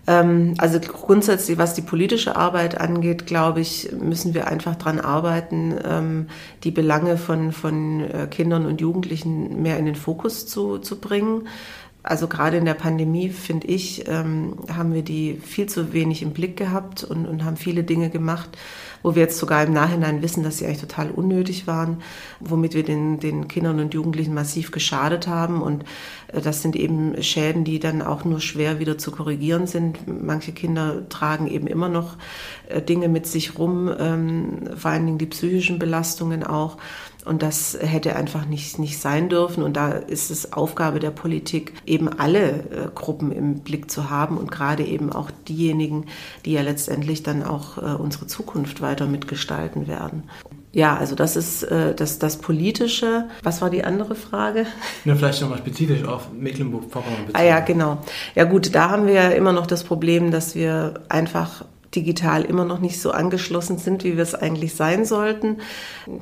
Ähm, also grundsätzlich, was die politische Arbeit angeht, glaube ich, müssen wir einfach dran arbeiten, ähm, die Belange von, von äh, Kindern und Jugendlichen mehr in den Fokus zu, zu bringen. Also gerade in der Pandemie, finde ich, ähm, haben wir die viel zu wenig im Blick gehabt und, und haben viele Dinge gemacht, wo wir jetzt sogar im Nachhinein wissen, dass sie eigentlich total unnötig waren, womit wir den, den Kindern und Jugendlichen massiv geschadet haben. Und äh, das sind eben Schäden, die dann auch nur schwer wieder zu korrigieren sind. Manche Kinder tragen eben immer noch äh, Dinge mit sich rum, ähm, vor allen Dingen die psychischen Belastungen auch. Und das hätte einfach nicht, nicht sein dürfen. Und da ist es Aufgabe der Politik, eben alle äh, Gruppen im Blick zu haben und gerade eben auch diejenigen, die ja letztendlich dann auch äh, unsere Zukunft weiter mitgestalten werden. Ja, also das ist äh, das, das Politische. Was war die andere Frage? Ja, vielleicht nochmal spezifisch auf Mecklenburg-Vorpommern bezogen. Ah ja, genau. Ja gut, da haben wir ja immer noch das Problem, dass wir einfach digital immer noch nicht so angeschlossen sind, wie wir es eigentlich sein sollten.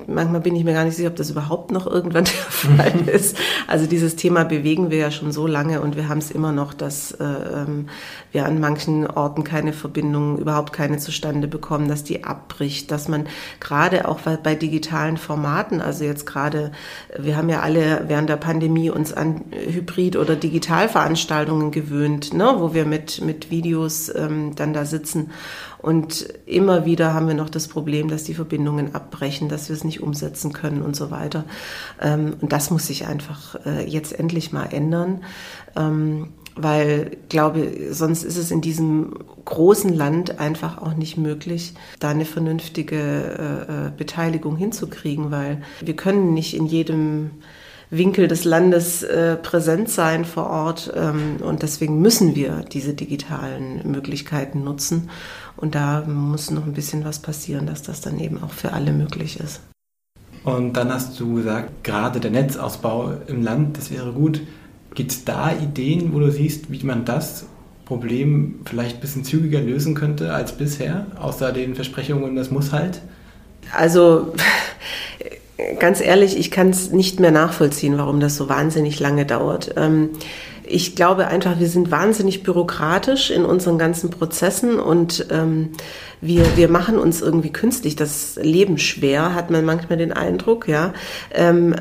Manchmal bin ich mir gar nicht sicher, ob das überhaupt noch irgendwann der Fall ist. Also dieses Thema bewegen wir ja schon so lange und wir haben es immer noch, dass äh, ähm, wir an manchen Orten keine Verbindung, überhaupt keine zustande bekommen, dass die abbricht, dass man gerade auch bei digitalen Formaten, also jetzt gerade, wir haben ja alle während der Pandemie uns an Hybrid- oder Digitalveranstaltungen gewöhnt, ne, wo wir mit, mit Videos ähm, dann da sitzen und immer wieder haben wir noch das Problem, dass die Verbindungen abbrechen, dass wir es nicht umsetzen können und so weiter. Ähm, und das muss sich einfach äh, jetzt endlich mal ändern. Ähm, weil glaube, sonst ist es in diesem großen Land einfach auch nicht möglich, da eine vernünftige äh, äh Beteiligung hinzukriegen, weil wir können nicht in jedem Winkel des Landes äh, präsent sein vor Ort. Ähm, und deswegen müssen wir diese digitalen Möglichkeiten nutzen. Und da muss noch ein bisschen was passieren, dass das dann eben auch für alle möglich ist. Und dann hast du gesagt, gerade der Netzausbau im Land, das wäre gut. Gibt es da Ideen, wo du siehst, wie man das Problem vielleicht ein bisschen zügiger lösen könnte als bisher, außer den Versprechungen, das muss halt? Also ganz ehrlich, ich kann es nicht mehr nachvollziehen, warum das so wahnsinnig lange dauert. Ähm, ich glaube einfach, wir sind wahnsinnig bürokratisch in unseren ganzen Prozessen und ähm, wir, wir machen uns irgendwie künstlich das Leben schwer, hat man manchmal den Eindruck, ja. Ähm,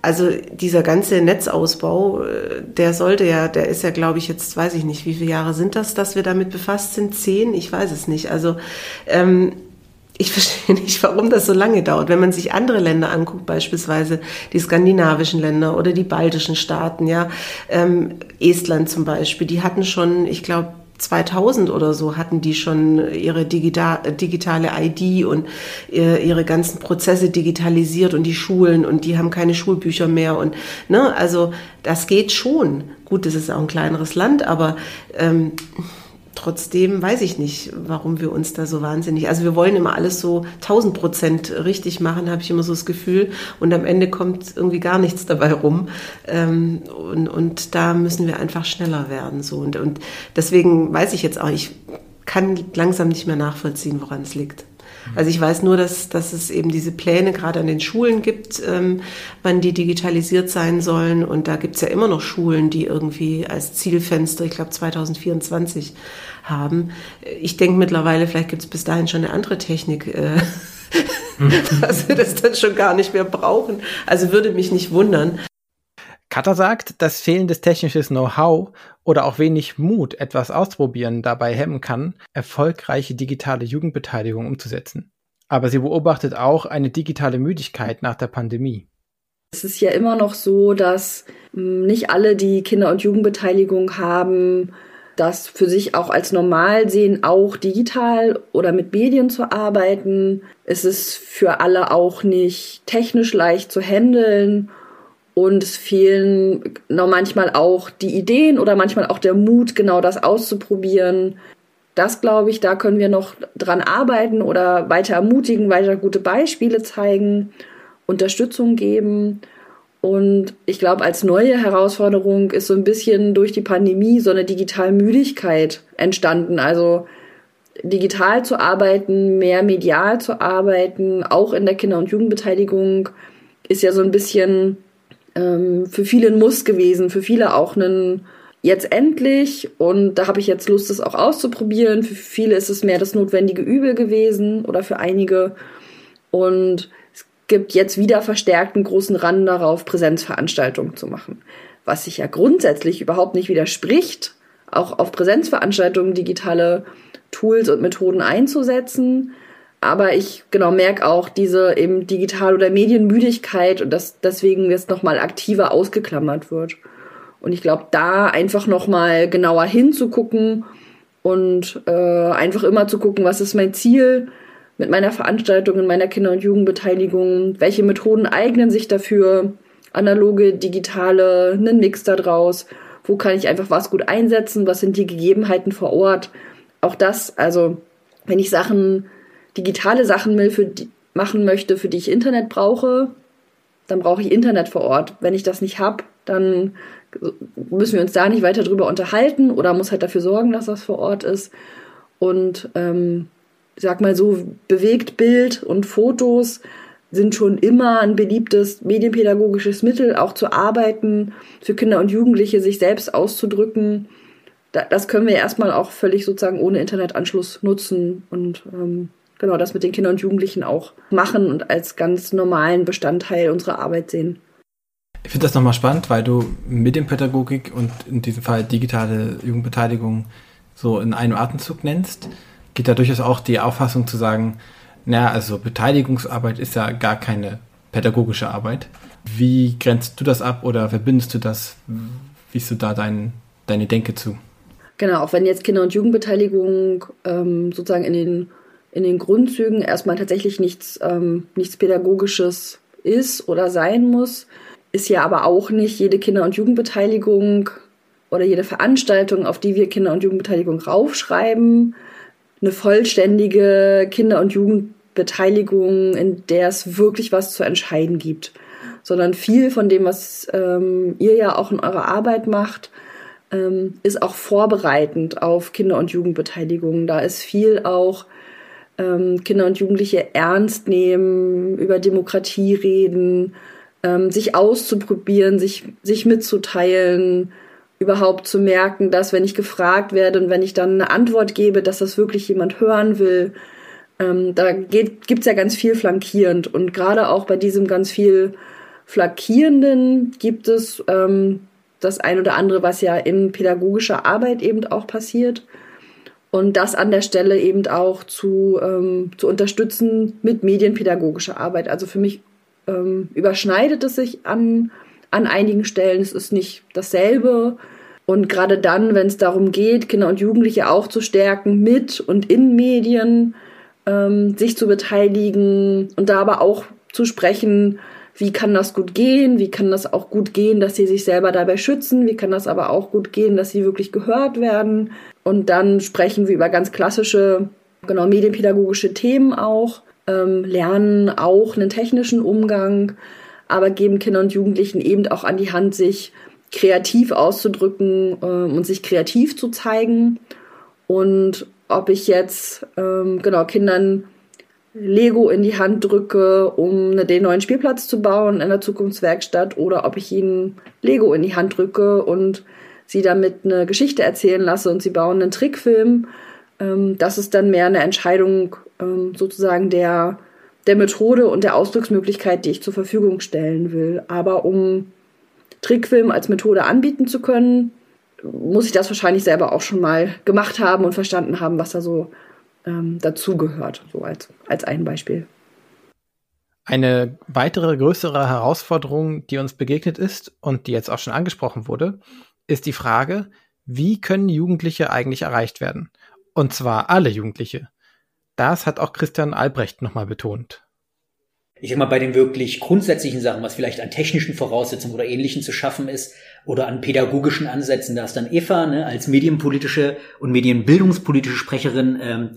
also dieser ganze Netzausbau, äh, der sollte ja, der ist ja, glaube ich, jetzt weiß ich nicht, wie viele Jahre sind das, dass wir damit befasst sind? Zehn? Ich weiß es nicht. Also ähm, ich verstehe nicht, warum das so lange dauert. Wenn man sich andere Länder anguckt, beispielsweise die skandinavischen Länder oder die baltischen Staaten, ja, ähm, Estland zum Beispiel, die hatten schon, ich glaube, 2000 oder so hatten die schon ihre digital, digitale ID und äh, ihre ganzen Prozesse digitalisiert und die Schulen und die haben keine Schulbücher mehr und ne, also das geht schon. Gut, das ist auch ein kleineres Land, aber ähm, trotzdem weiß ich nicht, warum wir uns da so wahnsinnig, also wir wollen immer alles so 1000 Prozent richtig machen, habe ich immer so das Gefühl. Und am Ende kommt irgendwie gar nichts dabei rum. Ähm, und, und da müssen wir einfach schneller werden so. Und, und deswegen weiß ich jetzt auch, ich kann langsam nicht mehr nachvollziehen, woran es liegt. Also ich weiß nur, dass, dass es eben diese Pläne gerade an den Schulen gibt, ähm, wann die digitalisiert sein sollen. Und da gibt es ja immer noch Schulen, die irgendwie als Zielfenster, ich glaube 2024 haben. Ich denke mittlerweile, vielleicht gibt es bis dahin schon eine andere Technik. Äh, dass wir das dann schon gar nicht mehr brauchen. Also würde mich nicht wundern. Kata sagt, dass fehlendes technisches Know-how oder auch wenig Mut, etwas auszuprobieren, dabei hemmen kann, erfolgreiche digitale Jugendbeteiligung umzusetzen. Aber sie beobachtet auch eine digitale Müdigkeit nach der Pandemie. Es ist ja immer noch so, dass hm, nicht alle, die Kinder- und Jugendbeteiligung haben, das für sich auch als normal sehen, auch digital oder mit Medien zu arbeiten. Es ist für alle auch nicht technisch leicht zu handeln und es fehlen noch manchmal auch die Ideen oder manchmal auch der Mut, genau das auszuprobieren. Das glaube ich, da können wir noch dran arbeiten oder weiter ermutigen, weiter gute Beispiele zeigen, Unterstützung geben. Und ich glaube, als neue Herausforderung ist so ein bisschen durch die Pandemie so eine Digitalmüdigkeit entstanden. Also digital zu arbeiten, mehr medial zu arbeiten, auch in der Kinder- und Jugendbeteiligung, ist ja so ein bisschen ähm, für viele ein Muss gewesen, für viele auch ein jetzt endlich und da habe ich jetzt Lust, das auch auszuprobieren. Für viele ist es mehr das notwendige Übel gewesen oder für einige. Und gibt jetzt wieder verstärkt einen großen Rand darauf, Präsenzveranstaltungen zu machen. Was sich ja grundsätzlich überhaupt nicht widerspricht, auch auf Präsenzveranstaltungen digitale Tools und Methoden einzusetzen. Aber ich genau merke auch diese eben digital oder Medienmüdigkeit und dass deswegen jetzt nochmal aktiver ausgeklammert wird. Und ich glaube, da einfach nochmal genauer hinzugucken und äh, einfach immer zu gucken, was ist mein Ziel, mit meiner Veranstaltung, in meiner Kinder- und Jugendbeteiligung? Welche Methoden eignen sich dafür? Analoge, digitale, einen Mix daraus? Wo kann ich einfach was gut einsetzen? Was sind die Gegebenheiten vor Ort? Auch das, also wenn ich Sachen, digitale Sachen will, für die, machen möchte, für die ich Internet brauche, dann brauche ich Internet vor Ort. Wenn ich das nicht habe, dann müssen wir uns da nicht weiter drüber unterhalten oder muss halt dafür sorgen, dass das vor Ort ist. Und ähm, sag mal so, Bewegtbild und Fotos sind schon immer ein beliebtes medienpädagogisches Mittel, auch zu arbeiten, für Kinder und Jugendliche sich selbst auszudrücken. Das können wir erstmal auch völlig sozusagen ohne Internetanschluss nutzen und ähm, genau das mit den Kindern und Jugendlichen auch machen und als ganz normalen Bestandteil unserer Arbeit sehen. Ich finde das nochmal spannend, weil du Medienpädagogik und in diesem Fall digitale Jugendbeteiligung so in einem Atemzug nennst geht da durchaus auch die Auffassung zu sagen, naja, also Beteiligungsarbeit ist ja gar keine pädagogische Arbeit. Wie grenzt du das ab oder verbindest du das? Wie ist du da dein, deine Denke zu? Genau, auch wenn jetzt Kinder- und Jugendbeteiligung ähm, sozusagen in den, in den Grundzügen erstmal tatsächlich nichts, ähm, nichts Pädagogisches ist oder sein muss, ist ja aber auch nicht jede Kinder- und Jugendbeteiligung oder jede Veranstaltung, auf die wir Kinder- und Jugendbeteiligung raufschreiben, eine vollständige Kinder- und Jugendbeteiligung, in der es wirklich was zu entscheiden gibt. Sondern viel von dem, was ähm, ihr ja auch in eurer Arbeit macht, ähm, ist auch vorbereitend auf Kinder- und Jugendbeteiligung. Da ist viel auch ähm, Kinder und Jugendliche ernst nehmen, über Demokratie reden, ähm, sich auszuprobieren, sich, sich mitzuteilen, überhaupt zu merken, dass wenn ich gefragt werde und wenn ich dann eine Antwort gebe, dass das wirklich jemand hören will. Ähm, da geht, gibt's ja ganz viel flankierend und gerade auch bei diesem ganz viel flankierenden gibt es ähm, das ein oder andere, was ja in pädagogischer Arbeit eben auch passiert und das an der Stelle eben auch zu, ähm, zu unterstützen mit medienpädagogischer Arbeit. Also für mich ähm, überschneidet es sich an an einigen Stellen. Es ist nicht dasselbe. Und gerade dann, wenn es darum geht, Kinder und Jugendliche auch zu stärken mit und in Medien, ähm, sich zu beteiligen und da aber auch zu sprechen, wie kann das gut gehen, wie kann das auch gut gehen, dass sie sich selber dabei schützen, wie kann das aber auch gut gehen, dass sie wirklich gehört werden. Und dann sprechen wir über ganz klassische, genau, medienpädagogische Themen auch, ähm, lernen auch einen technischen Umgang aber geben Kinder und Jugendlichen eben auch an die Hand, sich kreativ auszudrücken äh, und sich kreativ zu zeigen. Und ob ich jetzt ähm, genau Kindern Lego in die Hand drücke, um den neuen Spielplatz zu bauen in der Zukunftswerkstatt, oder ob ich ihnen Lego in die Hand drücke und sie damit eine Geschichte erzählen lasse und sie bauen einen Trickfilm. Ähm, das ist dann mehr eine Entscheidung ähm, sozusagen der der Methode und der Ausdrucksmöglichkeit, die ich zur Verfügung stellen will. Aber um Trickfilm als Methode anbieten zu können, muss ich das wahrscheinlich selber auch schon mal gemacht haben und verstanden haben, was da so ähm, dazugehört, so als, als ein Beispiel. Eine weitere größere Herausforderung, die uns begegnet ist und die jetzt auch schon angesprochen wurde, ist die Frage, wie können Jugendliche eigentlich erreicht werden? Und zwar alle Jugendliche. Das hat auch Christian Albrecht nochmal betont. Ich sag mal, bei den wirklich grundsätzlichen Sachen, was vielleicht an technischen Voraussetzungen oder Ähnlichen zu schaffen ist, oder an pädagogischen Ansätzen, da ist dann Eva ne, als medienpolitische und medienbildungspolitische Sprecherin ähm,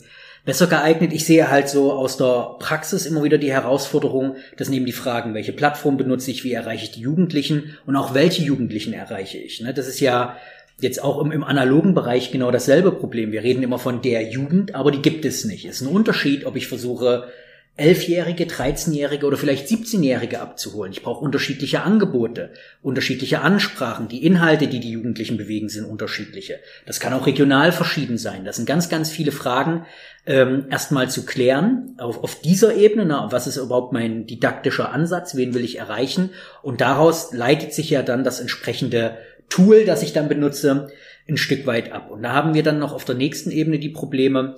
besser geeignet. Ich sehe halt so aus der Praxis immer wieder die Herausforderung, das sind eben die Fragen, welche Plattform benutze ich, wie erreiche ich die Jugendlichen und auch welche Jugendlichen erreiche ich. Ne? Das ist ja jetzt auch im, im analogen Bereich genau dasselbe Problem. Wir reden immer von der Jugend, aber die gibt es nicht. Es ist ein Unterschied, ob ich versuche, Elfjährige, 13-Jährige oder vielleicht 17-Jährige abzuholen. Ich brauche unterschiedliche Angebote, unterschiedliche Ansprachen. Die Inhalte, die die Jugendlichen bewegen, sind unterschiedliche. Das kann auch regional verschieden sein. Das sind ganz, ganz viele Fragen ähm, erstmal zu klären auf, auf dieser Ebene. Na, was ist überhaupt mein didaktischer Ansatz? Wen will ich erreichen? Und daraus leitet sich ja dann das entsprechende Tool, das ich dann benutze, ein Stück weit ab. Und da haben wir dann noch auf der nächsten Ebene die Probleme,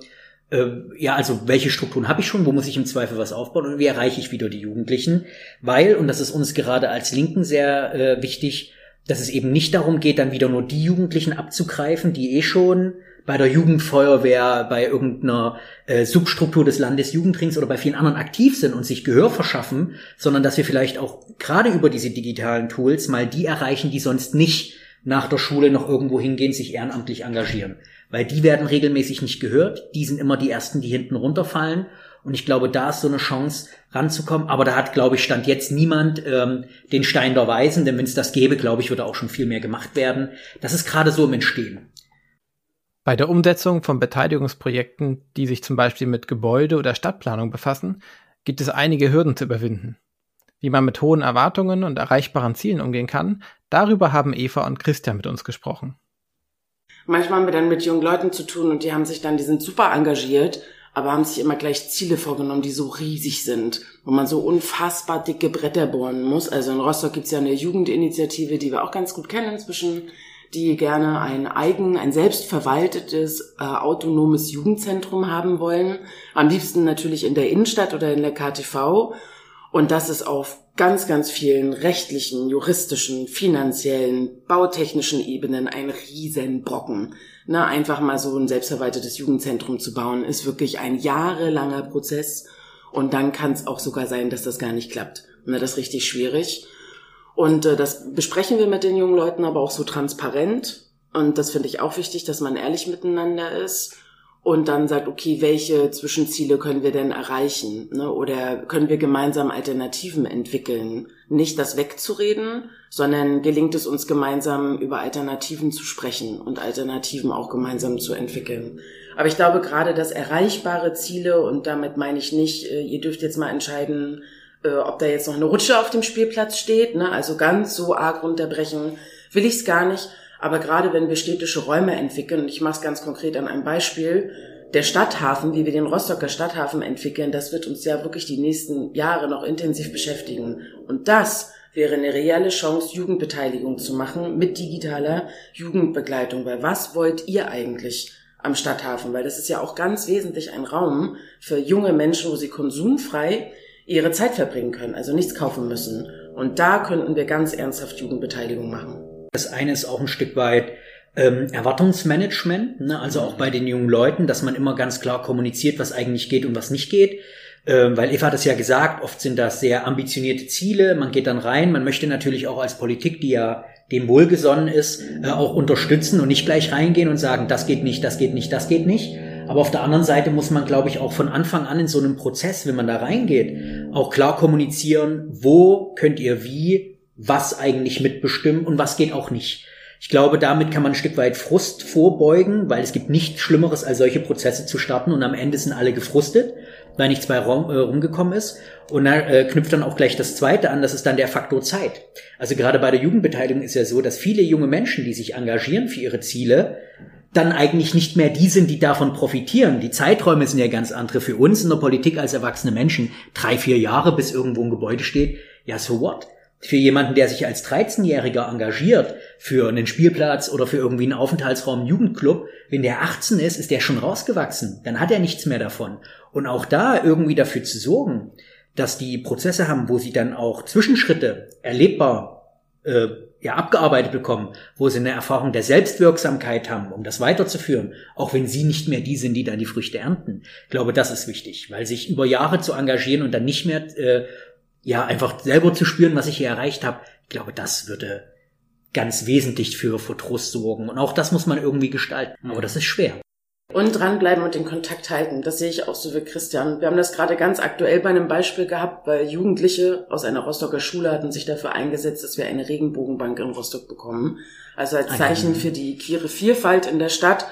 ja, also welche Strukturen habe ich schon, wo muss ich im Zweifel was aufbauen und wie erreiche ich wieder die Jugendlichen? Weil, und das ist uns gerade als Linken sehr äh, wichtig, dass es eben nicht darum geht, dann wieder nur die Jugendlichen abzugreifen, die eh schon bei der Jugendfeuerwehr, bei irgendeiner äh, Substruktur des Landesjugendrings oder bei vielen anderen aktiv sind und sich Gehör verschaffen, sondern dass wir vielleicht auch gerade über diese digitalen Tools mal die erreichen, die sonst nicht nach der Schule noch irgendwo hingehen, sich ehrenamtlich engagieren. Weil die werden regelmäßig nicht gehört. Die sind immer die ersten, die hinten runterfallen. Und ich glaube, da ist so eine Chance ranzukommen. Aber da hat, glaube ich, stand jetzt niemand ähm, den Stein der Weisen, denn wenn es das gäbe, glaube ich, würde auch schon viel mehr gemacht werden. Das ist gerade so im Entstehen. Bei der Umsetzung von Beteiligungsprojekten, die sich zum Beispiel mit Gebäude oder Stadtplanung befassen, gibt es einige Hürden zu überwinden. Wie man mit hohen Erwartungen und erreichbaren Zielen umgehen kann, darüber haben Eva und Christian mit uns gesprochen. Manchmal haben wir dann mit jungen Leuten zu tun und die haben sich dann, die sind super engagiert, aber haben sich immer gleich Ziele vorgenommen, die so riesig sind, wo man so unfassbar dicke Bretter bohren muss. Also in Rostock gibt's ja eine Jugendinitiative, die wir auch ganz gut kennen inzwischen, die gerne ein eigen, ein selbstverwaltetes, äh, autonomes Jugendzentrum haben wollen. Am liebsten natürlich in der Innenstadt oder in der KTV. Und das ist auf ganz, ganz vielen rechtlichen, juristischen, finanziellen, bautechnischen Ebenen ein Riesenbrocken. Na, einfach mal so ein selbstverwaltetes Jugendzentrum zu bauen, ist wirklich ein jahrelanger Prozess. Und dann kann es auch sogar sein, dass das gar nicht klappt. Na, das ist richtig schwierig. Und äh, das besprechen wir mit den jungen Leuten aber auch so transparent. Und das finde ich auch wichtig, dass man ehrlich miteinander ist und dann sagt, okay, welche Zwischenziele können wir denn erreichen? Ne? Oder können wir gemeinsam Alternativen entwickeln? Nicht das wegzureden, sondern gelingt es uns gemeinsam über Alternativen zu sprechen und Alternativen auch gemeinsam zu entwickeln. Aber ich glaube gerade, dass erreichbare Ziele, und damit meine ich nicht, äh, ihr dürft jetzt mal entscheiden, äh, ob da jetzt noch eine Rutsche auf dem Spielplatz steht, ne? also ganz so arg runterbrechen will ich es gar nicht, aber gerade wenn wir städtische Räume entwickeln, und ich mache es ganz konkret an einem Beispiel, der Stadthafen, wie wir den Rostocker Stadthafen entwickeln, das wird uns ja wirklich die nächsten Jahre noch intensiv beschäftigen. Und das wäre eine reelle Chance, Jugendbeteiligung zu machen mit digitaler Jugendbegleitung. Weil was wollt ihr eigentlich am Stadthafen? Weil das ist ja auch ganz wesentlich ein Raum für junge Menschen, wo sie konsumfrei ihre Zeit verbringen können, also nichts kaufen müssen. Und da könnten wir ganz ernsthaft Jugendbeteiligung machen. Das eine ist auch ein Stück weit ähm, Erwartungsmanagement, ne? also auch bei den jungen Leuten, dass man immer ganz klar kommuniziert, was eigentlich geht und was nicht geht. Ähm, weil Eva hat es ja gesagt, oft sind das sehr ambitionierte Ziele, man geht dann rein, man möchte natürlich auch als Politik, die ja dem wohlgesonnen ist, äh, auch unterstützen und nicht gleich reingehen und sagen, das geht nicht, das geht nicht, das geht nicht. Aber auf der anderen Seite muss man, glaube ich, auch von Anfang an in so einem Prozess, wenn man da reingeht, auch klar kommunizieren, wo könnt ihr wie was eigentlich mitbestimmen und was geht auch nicht. Ich glaube, damit kann man ein Stück weit Frust vorbeugen, weil es gibt nichts Schlimmeres, als solche Prozesse zu starten und am Ende sind alle gefrustet, weil nichts bei rum, äh, rumgekommen ist. Und da äh, knüpft dann auch gleich das Zweite an, das ist dann der Faktor Zeit. Also gerade bei der Jugendbeteiligung ist ja so, dass viele junge Menschen, die sich engagieren für ihre Ziele, dann eigentlich nicht mehr die sind, die davon profitieren. Die Zeiträume sind ja ganz andere für uns in der Politik als erwachsene Menschen. Drei, vier Jahre, bis irgendwo ein Gebäude steht. Ja, so what? Für jemanden, der sich als 13-Jähriger engagiert, für einen Spielplatz oder für irgendwie einen Aufenthaltsraum, Jugendclub, wenn der 18 ist, ist der schon rausgewachsen. Dann hat er nichts mehr davon. Und auch da irgendwie dafür zu sorgen, dass die Prozesse haben, wo sie dann auch Zwischenschritte erlebbar äh, ja, abgearbeitet bekommen, wo sie eine Erfahrung der Selbstwirksamkeit haben, um das weiterzuführen, auch wenn sie nicht mehr die sind, die dann die Früchte ernten. Ich glaube, das ist wichtig, weil sich über Jahre zu engagieren und dann nicht mehr äh, ja einfach selber zu spüren, was ich hier erreicht habe, ich glaube, das würde ganz wesentlich für Trost sorgen. Und auch das muss man irgendwie gestalten. Aber das ist schwer. Und dranbleiben und den Kontakt halten. Das sehe ich auch so wie Christian. Wir haben das gerade ganz aktuell bei einem Beispiel gehabt, weil Jugendliche aus einer Rostocker Schule hatten sich dafür eingesetzt, dass wir eine Regenbogenbank in Rostock bekommen. Also als Zeichen für die queere Vielfalt in der Stadt.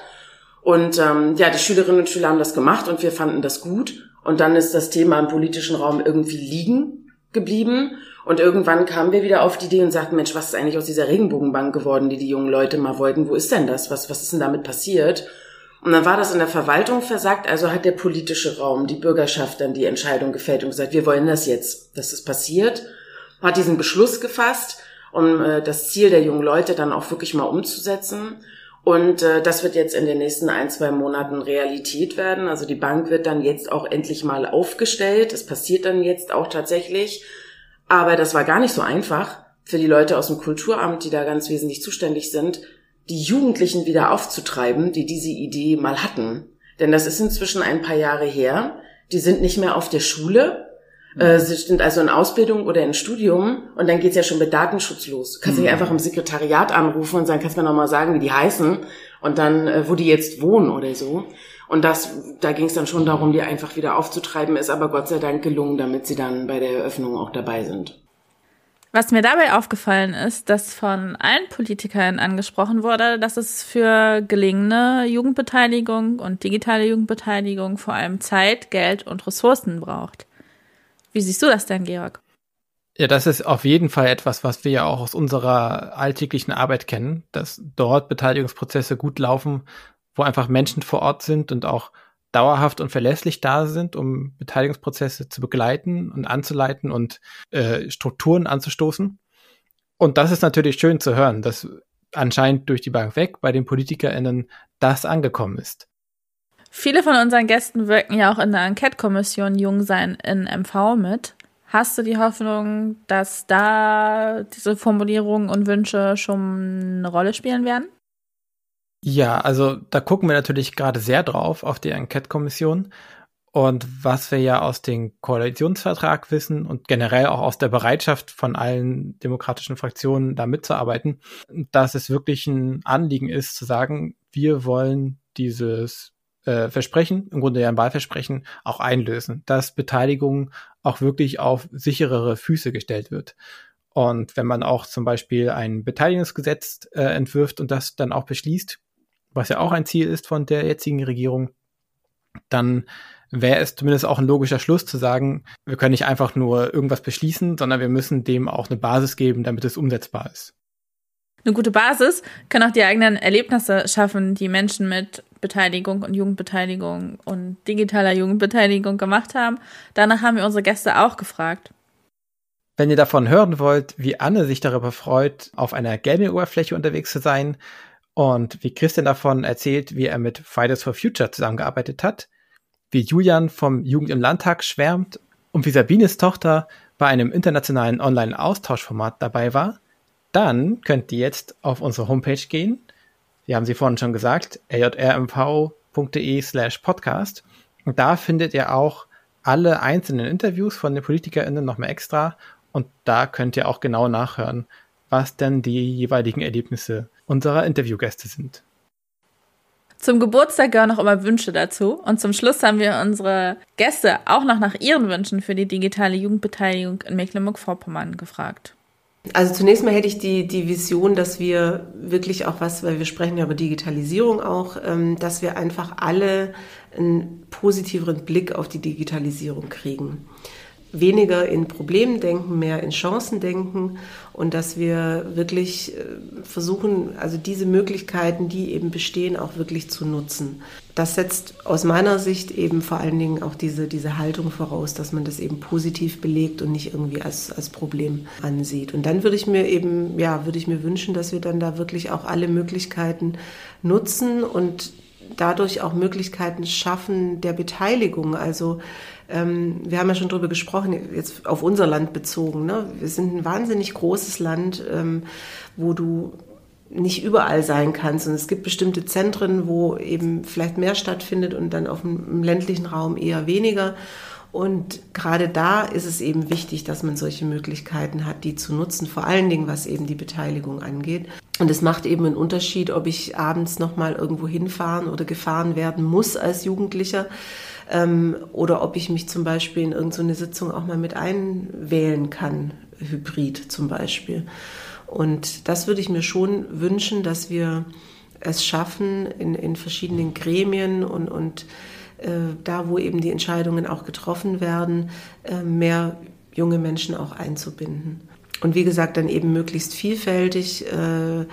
Und ähm, ja, die Schülerinnen und Schüler haben das gemacht und wir fanden das gut. Und dann ist das Thema im politischen Raum irgendwie liegen geblieben. Und irgendwann kamen wir wieder auf die Idee und sagten, Mensch, was ist eigentlich aus dieser Regenbogenbank geworden, die die jungen Leute mal wollten? Wo ist denn das? Was, was ist denn damit passiert? Und dann war das in der Verwaltung versagt, also hat der politische Raum, die Bürgerschaft dann die Entscheidung gefällt und gesagt, wir wollen das jetzt, dass das passiert, hat diesen Beschluss gefasst, um äh, das Ziel der jungen Leute dann auch wirklich mal umzusetzen. Und äh, das wird jetzt in den nächsten ein, zwei Monaten Realität werden. Also die Bank wird dann jetzt auch endlich mal aufgestellt. Das passiert dann jetzt auch tatsächlich. Aber das war gar nicht so einfach für die Leute aus dem Kulturamt, die da ganz wesentlich zuständig sind, die Jugendlichen wieder aufzutreiben, die diese Idee mal hatten. Denn das ist inzwischen ein paar Jahre her. Die sind nicht mehr auf der Schule. Äh, sie sind also in Ausbildung oder in Studium und dann geht's ja schon mit Datenschutz los. Du kannst mhm. einfach im Sekretariat anrufen und sagen, kannst du mir nochmal sagen, wie die heißen und dann, äh, wo die jetzt wohnen oder so. Und das, da ging es dann schon darum, die einfach wieder aufzutreiben, ist aber Gott sei Dank gelungen, damit sie dann bei der Eröffnung auch dabei sind. Was mir dabei aufgefallen ist, dass von allen Politikern angesprochen wurde, dass es für gelingende Jugendbeteiligung und digitale Jugendbeteiligung vor allem Zeit, Geld und Ressourcen braucht. Wie siehst du das denn, Georg? Ja, das ist auf jeden Fall etwas, was wir ja auch aus unserer alltäglichen Arbeit kennen, dass dort Beteiligungsprozesse gut laufen, wo einfach Menschen vor Ort sind und auch dauerhaft und verlässlich da sind, um Beteiligungsprozesse zu begleiten und anzuleiten und äh, Strukturen anzustoßen. Und das ist natürlich schön zu hören, dass anscheinend durch die Bank weg bei den PolitikerInnen das angekommen ist. Viele von unseren Gästen wirken ja auch in der Enquete-Kommission Jungsein in MV mit. Hast du die Hoffnung, dass da diese Formulierungen und Wünsche schon eine Rolle spielen werden? Ja, also da gucken wir natürlich gerade sehr drauf auf die Enquete-Kommission. Und was wir ja aus dem Koalitionsvertrag wissen und generell auch aus der Bereitschaft von allen demokratischen Fraktionen da mitzuarbeiten, dass es wirklich ein Anliegen ist zu sagen, wir wollen dieses äh, Versprechen, im Grunde ja ein Wahlversprechen, auch einlösen, dass Beteiligung auch wirklich auf sicherere Füße gestellt wird. Und wenn man auch zum Beispiel ein Beteiligungsgesetz äh, entwirft und das dann auch beschließt, was ja auch ein Ziel ist von der jetzigen Regierung, dann wäre es zumindest auch ein logischer Schluss zu sagen, wir können nicht einfach nur irgendwas beschließen, sondern wir müssen dem auch eine Basis geben, damit es umsetzbar ist. Eine gute Basis können auch die eigenen Erlebnisse schaffen, die Menschen mit Beteiligung und Jugendbeteiligung und digitaler Jugendbeteiligung gemacht haben. Danach haben wir unsere Gäste auch gefragt. Wenn ihr davon hören wollt, wie Anne sich darüber freut, auf einer Gaming-Oberfläche unterwegs zu sein, und wie Christian davon erzählt, wie er mit Fridays for Future zusammengearbeitet hat, wie Julian vom Jugend im Landtag schwärmt und wie Sabines Tochter bei einem internationalen Online-Austauschformat dabei war, dann könnt ihr jetzt auf unsere Homepage gehen. Wir haben sie vorhin schon gesagt, rjrmv.de slash podcast. Und da findet ihr auch alle einzelnen Interviews von den PolitikerInnen nochmal extra. Und da könnt ihr auch genau nachhören, was denn die jeweiligen Erlebnisse unserer Interviewgäste sind. Zum Geburtstag gehören auch immer Wünsche dazu. Und zum Schluss haben wir unsere Gäste auch noch nach ihren Wünschen für die digitale Jugendbeteiligung in Mecklenburg-Vorpommern gefragt. Also zunächst mal hätte ich die, die Vision, dass wir wirklich auch was, weil wir sprechen ja über Digitalisierung auch, ähm, dass wir einfach alle einen positiveren Blick auf die Digitalisierung kriegen weniger in Problemen denken, mehr in Chancen denken und dass wir wirklich äh, versuchen, also diese Möglichkeiten, die eben bestehen, auch wirklich zu nutzen. Das setzt aus meiner Sicht eben vor allen Dingen auch diese, diese Haltung voraus, dass man das eben positiv belegt und nicht irgendwie als, als Problem ansieht. Und dann würde ich mir eben, ja, würde ich mir wünschen, dass wir dann da wirklich auch alle Möglichkeiten nutzen und dadurch auch Möglichkeiten schaffen der Beteiligung. Also ähm, wir haben ja schon drüber gesprochen, jetzt auf unser Land bezogen. Ne? Wir sind ein wahnsinnig großes Land, ähm, wo du nicht überall sein kannst. Und es gibt bestimmte Zentren, wo eben vielleicht mehr stattfindet und dann auf dem ländlichen Raum eher weniger. Und gerade da ist es eben wichtig, dass man solche Möglichkeiten hat, die zu nutzen, vor allen Dingen was eben die Beteiligung angeht. Und es macht eben einen Unterschied, ob ich abends nochmal irgendwo hinfahren oder gefahren werden muss als Jugendlicher ähm, oder ob ich mich zum Beispiel in irgendeine Sitzung auch mal mit einwählen kann, hybrid zum Beispiel. Und das würde ich mir schon wünschen, dass wir es schaffen, in, in verschiedenen Gremien und, und äh, da, wo eben die Entscheidungen auch getroffen werden, äh, mehr junge Menschen auch einzubinden. Und wie gesagt, dann eben möglichst vielfältig, äh,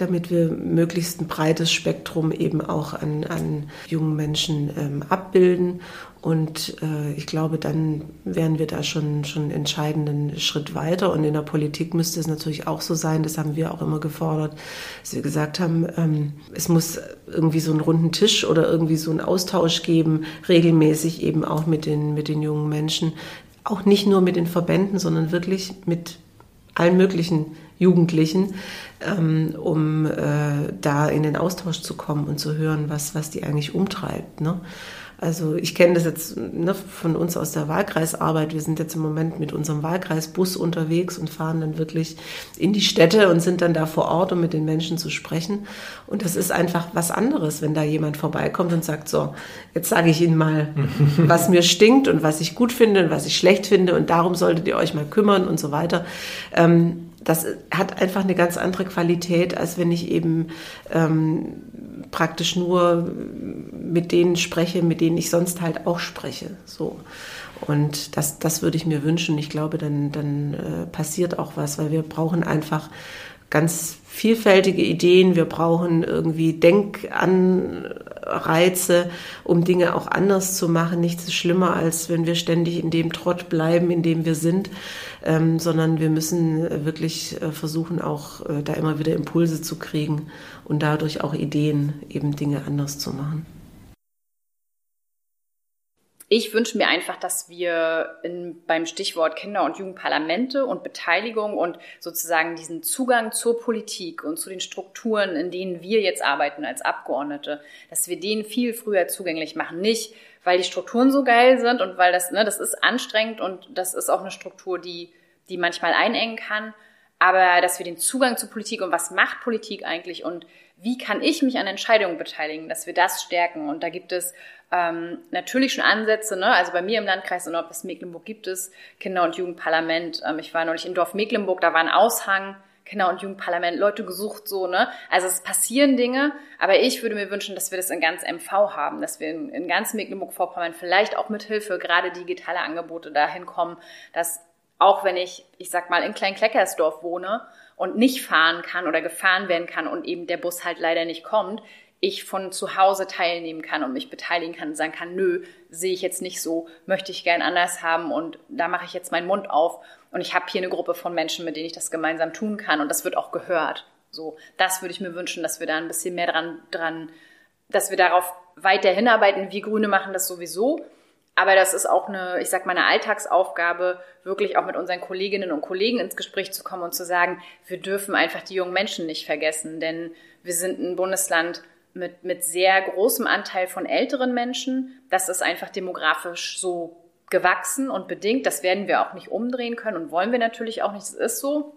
damit wir möglichst ein breites Spektrum eben auch an, an jungen Menschen ähm, abbilden und äh, ich glaube, dann wären wir da schon, einen entscheidenden Schritt weiter. Und in der Politik müsste es natürlich auch so sein, das haben wir auch immer gefordert, dass wir gesagt haben, ähm, es muss irgendwie so einen runden Tisch oder irgendwie so einen Austausch geben, regelmäßig eben auch mit den, mit den jungen Menschen. Auch nicht nur mit den Verbänden, sondern wirklich mit allen möglichen Jugendlichen, ähm, um äh, da in den Austausch zu kommen und zu hören, was, was die eigentlich umtreibt. Ne? Also ich kenne das jetzt ne, von uns aus der Wahlkreisarbeit. Wir sind jetzt im Moment mit unserem Wahlkreisbus unterwegs und fahren dann wirklich in die Städte und sind dann da vor Ort, um mit den Menschen zu sprechen. Und das ist einfach was anderes, wenn da jemand vorbeikommt und sagt, so, jetzt sage ich Ihnen mal, was mir stinkt und was ich gut finde und was ich schlecht finde und darum solltet ihr euch mal kümmern und so weiter. Ähm, das hat einfach eine ganz andere Qualität, als wenn ich eben ähm, praktisch nur mit denen spreche, mit denen ich sonst halt auch spreche. So. Und das, das würde ich mir wünschen. Ich glaube, dann, dann äh, passiert auch was, weil wir brauchen einfach ganz vielfältige Ideen. Wir brauchen irgendwie Denkanreize, um Dinge auch anders zu machen. Nichts schlimmer, als wenn wir ständig in dem Trott bleiben, in dem wir sind, ähm, sondern wir müssen wirklich äh, versuchen, auch äh, da immer wieder Impulse zu kriegen und dadurch auch Ideen, eben Dinge anders zu machen. Ich wünsche mir einfach, dass wir in, beim Stichwort Kinder- und Jugendparlamente und Beteiligung und sozusagen diesen Zugang zur Politik und zu den Strukturen, in denen wir jetzt arbeiten als Abgeordnete, dass wir den viel früher zugänglich machen. Nicht, weil die Strukturen so geil sind und weil das, ne, das ist anstrengend und das ist auch eine Struktur, die, die manchmal einengen kann, aber dass wir den Zugang zur Politik und was macht Politik eigentlich und wie kann ich mich an Entscheidungen beteiligen, dass wir das stärken. Und da gibt es ähm, natürlich schon Ansätze, ne? also bei mir im Landkreis in Nordwest Mecklenburg gibt es Kinder- und Jugendparlament. Ähm, ich war neulich in Dorf Mecklenburg, da war ein Aushang, Kinder- und Jugendparlament, Leute gesucht, so, ne? Also es passieren Dinge, aber ich würde mir wünschen, dass wir das in ganz MV haben, dass wir in, in ganz Mecklenburg-Vorpommern vielleicht auch mit Hilfe gerade digitaler Angebote dahin kommen, dass auch wenn ich, ich sag mal, in Klein-Kleckersdorf wohne und nicht fahren kann oder gefahren werden kann und eben der Bus halt leider nicht kommt, ich von zu Hause teilnehmen kann und mich beteiligen kann und sagen kann, nö, sehe ich jetzt nicht so, möchte ich gern anders haben und da mache ich jetzt meinen Mund auf und ich habe hier eine Gruppe von Menschen, mit denen ich das gemeinsam tun kann und das wird auch gehört. So, das würde ich mir wünschen, dass wir da ein bisschen mehr dran, dran, dass wir darauf weiter hinarbeiten. Wir Grüne machen das sowieso, aber das ist auch eine, ich sag mal, eine Alltagsaufgabe, wirklich auch mit unseren Kolleginnen und Kollegen ins Gespräch zu kommen und zu sagen, wir dürfen einfach die jungen Menschen nicht vergessen, denn wir sind ein Bundesland, mit, mit sehr großem Anteil von älteren Menschen. Das ist einfach demografisch so gewachsen und bedingt. Das werden wir auch nicht umdrehen können und wollen wir natürlich auch nicht. Das ist so.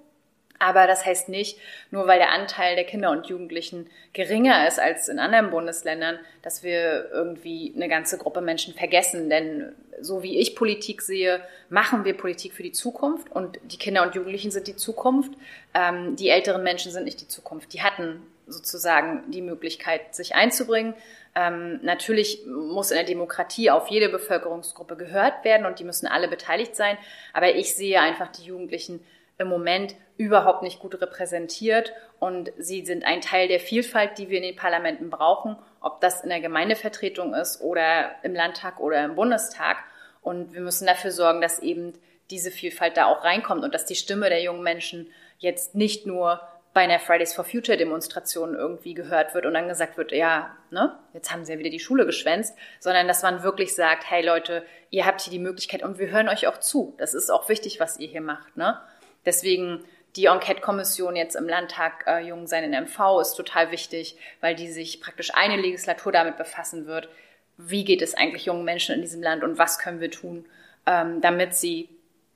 Aber das heißt nicht, nur weil der Anteil der Kinder und Jugendlichen geringer ist als in anderen Bundesländern, dass wir irgendwie eine ganze Gruppe Menschen vergessen. Denn so wie ich Politik sehe, machen wir Politik für die Zukunft und die Kinder und Jugendlichen sind die Zukunft. Ähm, die älteren Menschen sind nicht die Zukunft. Die hatten sozusagen die Möglichkeit, sich einzubringen. Ähm, natürlich muss in der Demokratie auf jede Bevölkerungsgruppe gehört werden und die müssen alle beteiligt sein. Aber ich sehe einfach die Jugendlichen im Moment überhaupt nicht gut repräsentiert und sie sind ein Teil der Vielfalt, die wir in den Parlamenten brauchen, ob das in der Gemeindevertretung ist oder im Landtag oder im Bundestag. Und wir müssen dafür sorgen, dass eben diese Vielfalt da auch reinkommt und dass die Stimme der jungen Menschen jetzt nicht nur bei einer Fridays for Future Demonstration irgendwie gehört wird und dann gesagt wird, ja, ne, jetzt haben sie ja wieder die Schule geschwänzt, sondern dass man wirklich sagt, hey Leute, ihr habt hier die Möglichkeit und wir hören euch auch zu. Das ist auch wichtig, was ihr hier macht, ne? Deswegen die Enquete-Kommission jetzt im Landtag äh, Jung sein in MV ist total wichtig, weil die sich praktisch eine Legislatur damit befassen wird, wie geht es eigentlich jungen Menschen in diesem Land und was können wir tun, ähm, damit sie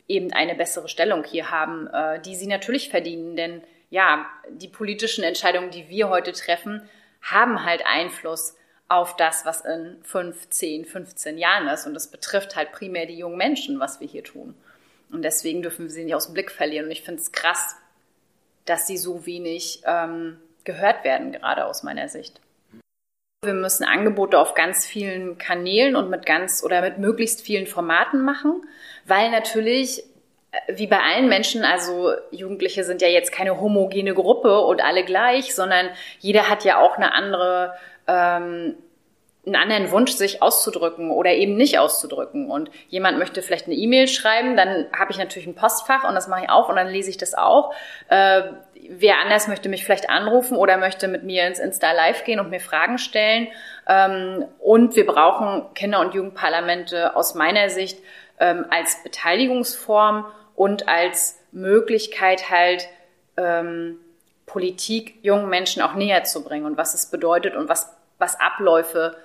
eben eine bessere Stellung hier haben, äh, die sie natürlich verdienen. Denn ja, die politischen Entscheidungen, die wir heute treffen, haben halt Einfluss auf das, was in 5, 10, 15 Jahren ist. Und das betrifft halt primär die jungen Menschen, was wir hier tun. Und deswegen dürfen wir sie nicht aus dem Blick verlieren. Und ich finde es krass, dass sie so wenig ähm, gehört werden, gerade aus meiner Sicht. Wir müssen Angebote auf ganz vielen Kanälen und mit ganz oder mit möglichst vielen Formaten machen, weil natürlich äh, wie bei allen Menschen, also Jugendliche sind ja jetzt keine homogene Gruppe und alle gleich, sondern jeder hat ja auch eine andere ähm, einen anderen Wunsch, sich auszudrücken oder eben nicht auszudrücken. Und jemand möchte vielleicht eine E-Mail schreiben, dann habe ich natürlich ein Postfach und das mache ich auf und dann lese ich das auch. Äh, wer anders möchte mich vielleicht anrufen oder möchte mit mir ins Insta Live gehen und mir Fragen stellen. Ähm, und wir brauchen Kinder- und Jugendparlamente aus meiner Sicht ähm, als Beteiligungsform und als Möglichkeit halt ähm, Politik jungen Menschen auch näher zu bringen und was es bedeutet und was, was Abläufe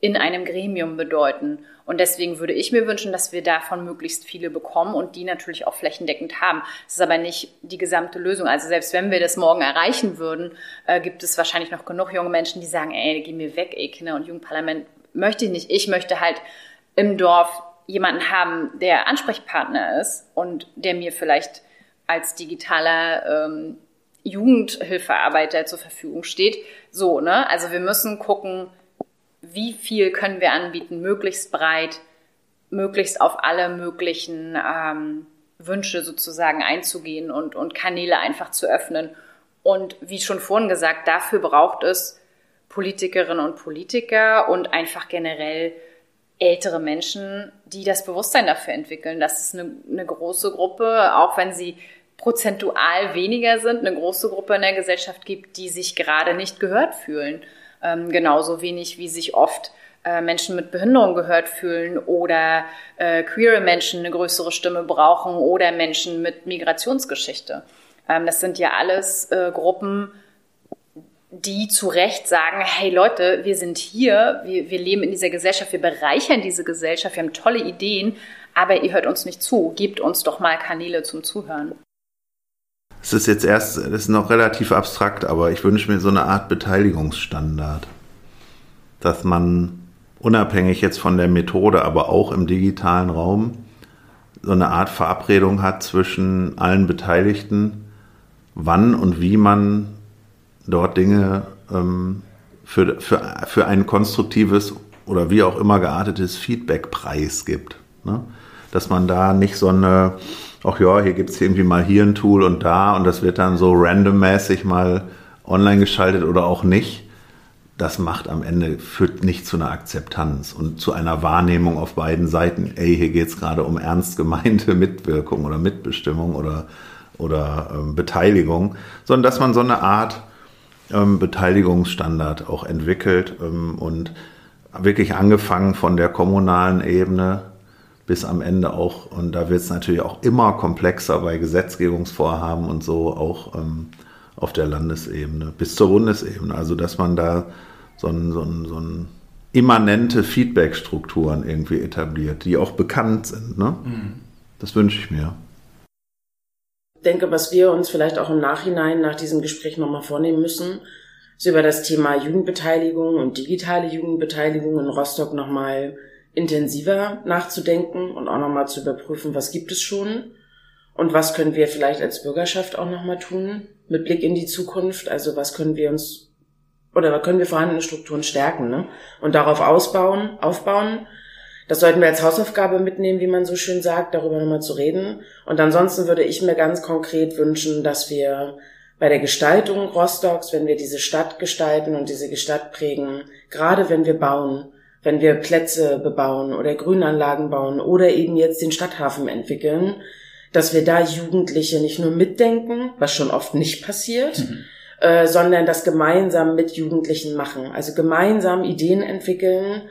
in einem Gremium bedeuten. Und deswegen würde ich mir wünschen, dass wir davon möglichst viele bekommen und die natürlich auch flächendeckend haben. Das ist aber nicht die gesamte Lösung. Also selbst wenn wir das morgen erreichen würden, äh, gibt es wahrscheinlich noch genug junge Menschen, die sagen, ey, geh mir weg, ey, Kinder- und Jugendparlament möchte ich nicht. Ich möchte halt im Dorf jemanden haben, der Ansprechpartner ist und der mir vielleicht als digitaler ähm, Jugendhilfearbeiter zur Verfügung steht. So, ne? Also wir müssen gucken, wie viel können wir anbieten, möglichst breit, möglichst auf alle möglichen ähm, Wünsche sozusagen einzugehen und, und Kanäle einfach zu öffnen. Und wie schon vorhin gesagt, dafür braucht es Politikerinnen und Politiker und einfach generell ältere Menschen, die das Bewusstsein dafür entwickeln. Das ist eine, eine große Gruppe, auch wenn sie prozentual weniger sind, eine große Gruppe in der Gesellschaft gibt, die sich gerade nicht gehört fühlen. Ähm, genauso wenig wie sich oft äh, Menschen mit Behinderung gehört fühlen oder äh, queere Menschen eine größere Stimme brauchen oder Menschen mit Migrationsgeschichte. Ähm, das sind ja alles äh, Gruppen, die zu Recht sagen, hey Leute, wir sind hier, wir, wir leben in dieser Gesellschaft, wir bereichern diese Gesellschaft, wir haben tolle Ideen, aber ihr hört uns nicht zu. Gebt uns doch mal Kanäle zum Zuhören. Es ist jetzt erst, das ist noch relativ abstrakt, aber ich wünsche mir so eine Art Beteiligungsstandard. Dass man unabhängig jetzt von der Methode, aber auch im digitalen Raum so eine Art Verabredung hat zwischen allen Beteiligten, wann und wie man dort Dinge ähm, für, für, für ein konstruktives oder wie auch immer geartetes Feedback preisgibt. Ne? Dass man da nicht so eine ach ja, hier gibt's irgendwie mal hier ein Tool und da und das wird dann so randommäßig mal online geschaltet oder auch nicht. Das macht am Ende, führt nicht zu einer Akzeptanz und zu einer Wahrnehmung auf beiden Seiten, ey, hier geht's gerade um ernst gemeinte Mitwirkung oder Mitbestimmung oder, oder ähm, Beteiligung, sondern dass man so eine Art ähm, Beteiligungsstandard auch entwickelt ähm, und wirklich angefangen von der kommunalen Ebene bis am Ende auch, und da wird es natürlich auch immer komplexer bei Gesetzgebungsvorhaben und so, auch ähm, auf der Landesebene, bis zur Bundesebene. Also dass man da so ein, so ein, so ein immanente Feedback-Strukturen irgendwie etabliert, die auch bekannt sind. Ne? Mhm. Das wünsche ich mir. Ich denke, was wir uns vielleicht auch im Nachhinein nach diesem Gespräch nochmal vornehmen müssen, ist über das Thema Jugendbeteiligung und digitale Jugendbeteiligung in Rostock nochmal intensiver nachzudenken und auch nochmal zu überprüfen, was gibt es schon und was können wir vielleicht als Bürgerschaft auch nochmal tun mit Blick in die Zukunft. Also was können wir uns oder was können wir vorhandene Strukturen stärken ne? und darauf ausbauen, aufbauen. Das sollten wir als Hausaufgabe mitnehmen, wie man so schön sagt, darüber nochmal zu reden. Und ansonsten würde ich mir ganz konkret wünschen, dass wir bei der Gestaltung Rostocks, wenn wir diese Stadt gestalten und diese Stadt prägen, gerade wenn wir bauen, wenn wir Plätze bebauen oder Grünanlagen bauen oder eben jetzt den Stadthafen entwickeln, dass wir da Jugendliche nicht nur mitdenken, was schon oft nicht passiert, mhm. äh, sondern das gemeinsam mit Jugendlichen machen. Also gemeinsam Ideen entwickeln,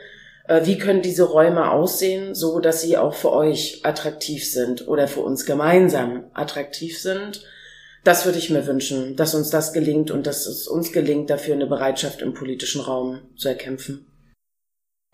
äh, wie können diese Räume aussehen, so dass sie auch für euch attraktiv sind oder für uns gemeinsam attraktiv sind. Das würde ich mir wünschen, dass uns das gelingt und dass es uns gelingt, dafür eine Bereitschaft im politischen Raum zu erkämpfen.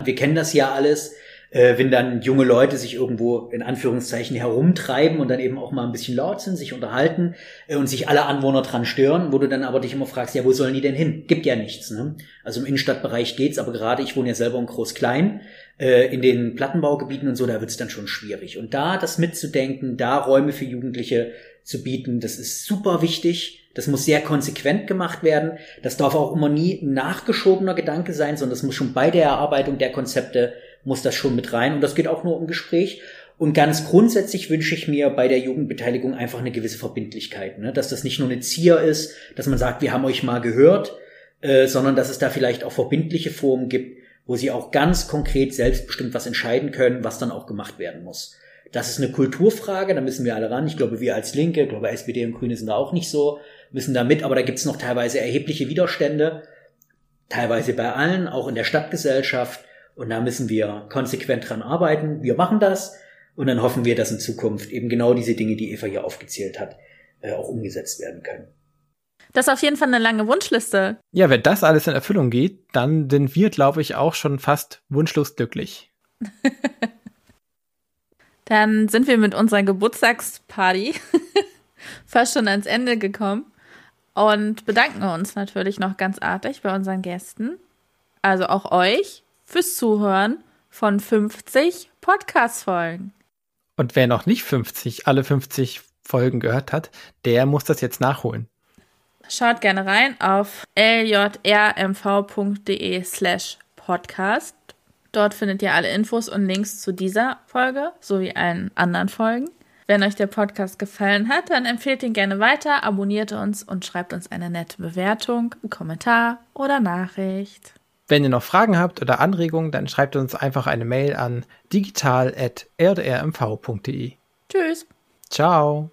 Wir kennen das ja alles äh, wenn dann junge Leute sich irgendwo in Anführungszeichen herumtreiben und dann eben auch mal ein bisschen laut sind, sich unterhalten äh, und sich alle Anwohner dran stören, wo du dann aber dich immer fragst, ja, wo sollen die denn hin? Gibt ja nichts. Ne? Also im Innenstadtbereich geht's, aber gerade ich wohne ja selber in Groß-Klein, äh, in den Plattenbaugebieten und so, da wird's dann schon schwierig. Und da das mitzudenken, da Räume für Jugendliche zu bieten, das ist super wichtig. Das muss sehr konsequent gemacht werden. Das darf auch immer nie ein nachgeschobener Gedanke sein, sondern das muss schon bei der Erarbeitung der Konzepte muss das schon mit rein. Und das geht auch nur um Gespräch. Und ganz grundsätzlich wünsche ich mir bei der Jugendbeteiligung einfach eine gewisse Verbindlichkeit, ne? dass das nicht nur eine Zier ist, dass man sagt, wir haben euch mal gehört, äh, sondern dass es da vielleicht auch verbindliche Formen gibt, wo sie auch ganz konkret selbstbestimmt was entscheiden können, was dann auch gemacht werden muss. Das ist eine Kulturfrage, da müssen wir alle ran. Ich glaube, wir als Linke, ich glaube, SPD und Grüne sind da auch nicht so, müssen da mit, aber da gibt es noch teilweise erhebliche Widerstände, teilweise bei allen, auch in der Stadtgesellschaft. Und da müssen wir konsequent dran arbeiten. Wir machen das und dann hoffen wir, dass in Zukunft eben genau diese Dinge, die Eva hier aufgezählt hat, äh, auch umgesetzt werden können. Das ist auf jeden Fall eine lange Wunschliste. Ja, wenn das alles in Erfüllung geht, dann sind wir, glaube ich, auch schon fast wunschlos glücklich. dann sind wir mit unserer Geburtstagsparty fast schon ans Ende gekommen und bedanken uns natürlich noch ganz artig bei unseren Gästen. Also auch euch fürs Zuhören von 50 Podcast-Folgen. Und wer noch nicht 50, alle 50 Folgen gehört hat, der muss das jetzt nachholen. Schaut gerne rein auf ljrmv.de slash podcast. Dort findet ihr alle Infos und Links zu dieser Folge sowie allen anderen Folgen. Wenn euch der Podcast gefallen hat, dann empfehlt ihn gerne weiter, abonniert uns und schreibt uns eine nette Bewertung, einen Kommentar oder Nachricht. Wenn ihr noch Fragen habt oder Anregungen, dann schreibt uns einfach eine Mail an digital.rdrmv.de. Tschüss. Ciao.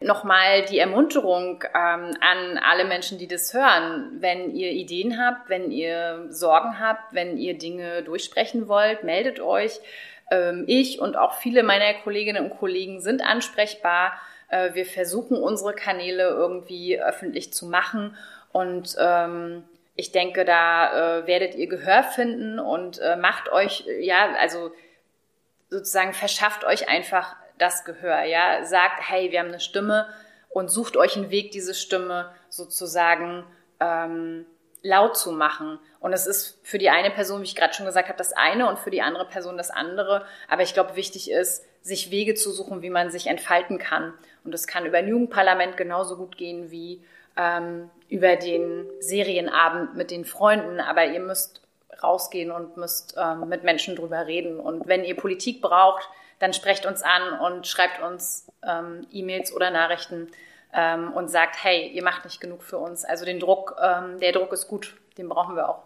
Nochmal die Ermunterung ähm, an alle Menschen, die das hören. Wenn ihr Ideen habt, wenn ihr Sorgen habt, wenn ihr Dinge durchsprechen wollt, meldet euch. Ähm, ich und auch viele meiner Kolleginnen und Kollegen sind ansprechbar. Äh, wir versuchen unsere Kanäle irgendwie öffentlich zu machen und ähm, ich denke, da äh, werdet ihr Gehör finden und äh, macht euch, ja, also sozusagen verschafft euch einfach das Gehör, ja. Sagt, hey, wir haben eine Stimme und sucht euch einen Weg, diese Stimme sozusagen ähm, laut zu machen. Und es ist für die eine Person, wie ich gerade schon gesagt habe, das eine und für die andere Person das andere. Aber ich glaube, wichtig ist, sich Wege zu suchen, wie man sich entfalten kann. Und das kann über ein Jugendparlament genauso gut gehen wie ähm, über den Serienabend mit den Freunden, aber ihr müsst rausgehen und müsst ähm, mit Menschen drüber reden. Und wenn ihr Politik braucht, dann sprecht uns an und schreibt uns ähm, E-Mails oder Nachrichten ähm, und sagt, hey, ihr macht nicht genug für uns. Also den Druck, ähm, der Druck ist gut, den brauchen wir auch.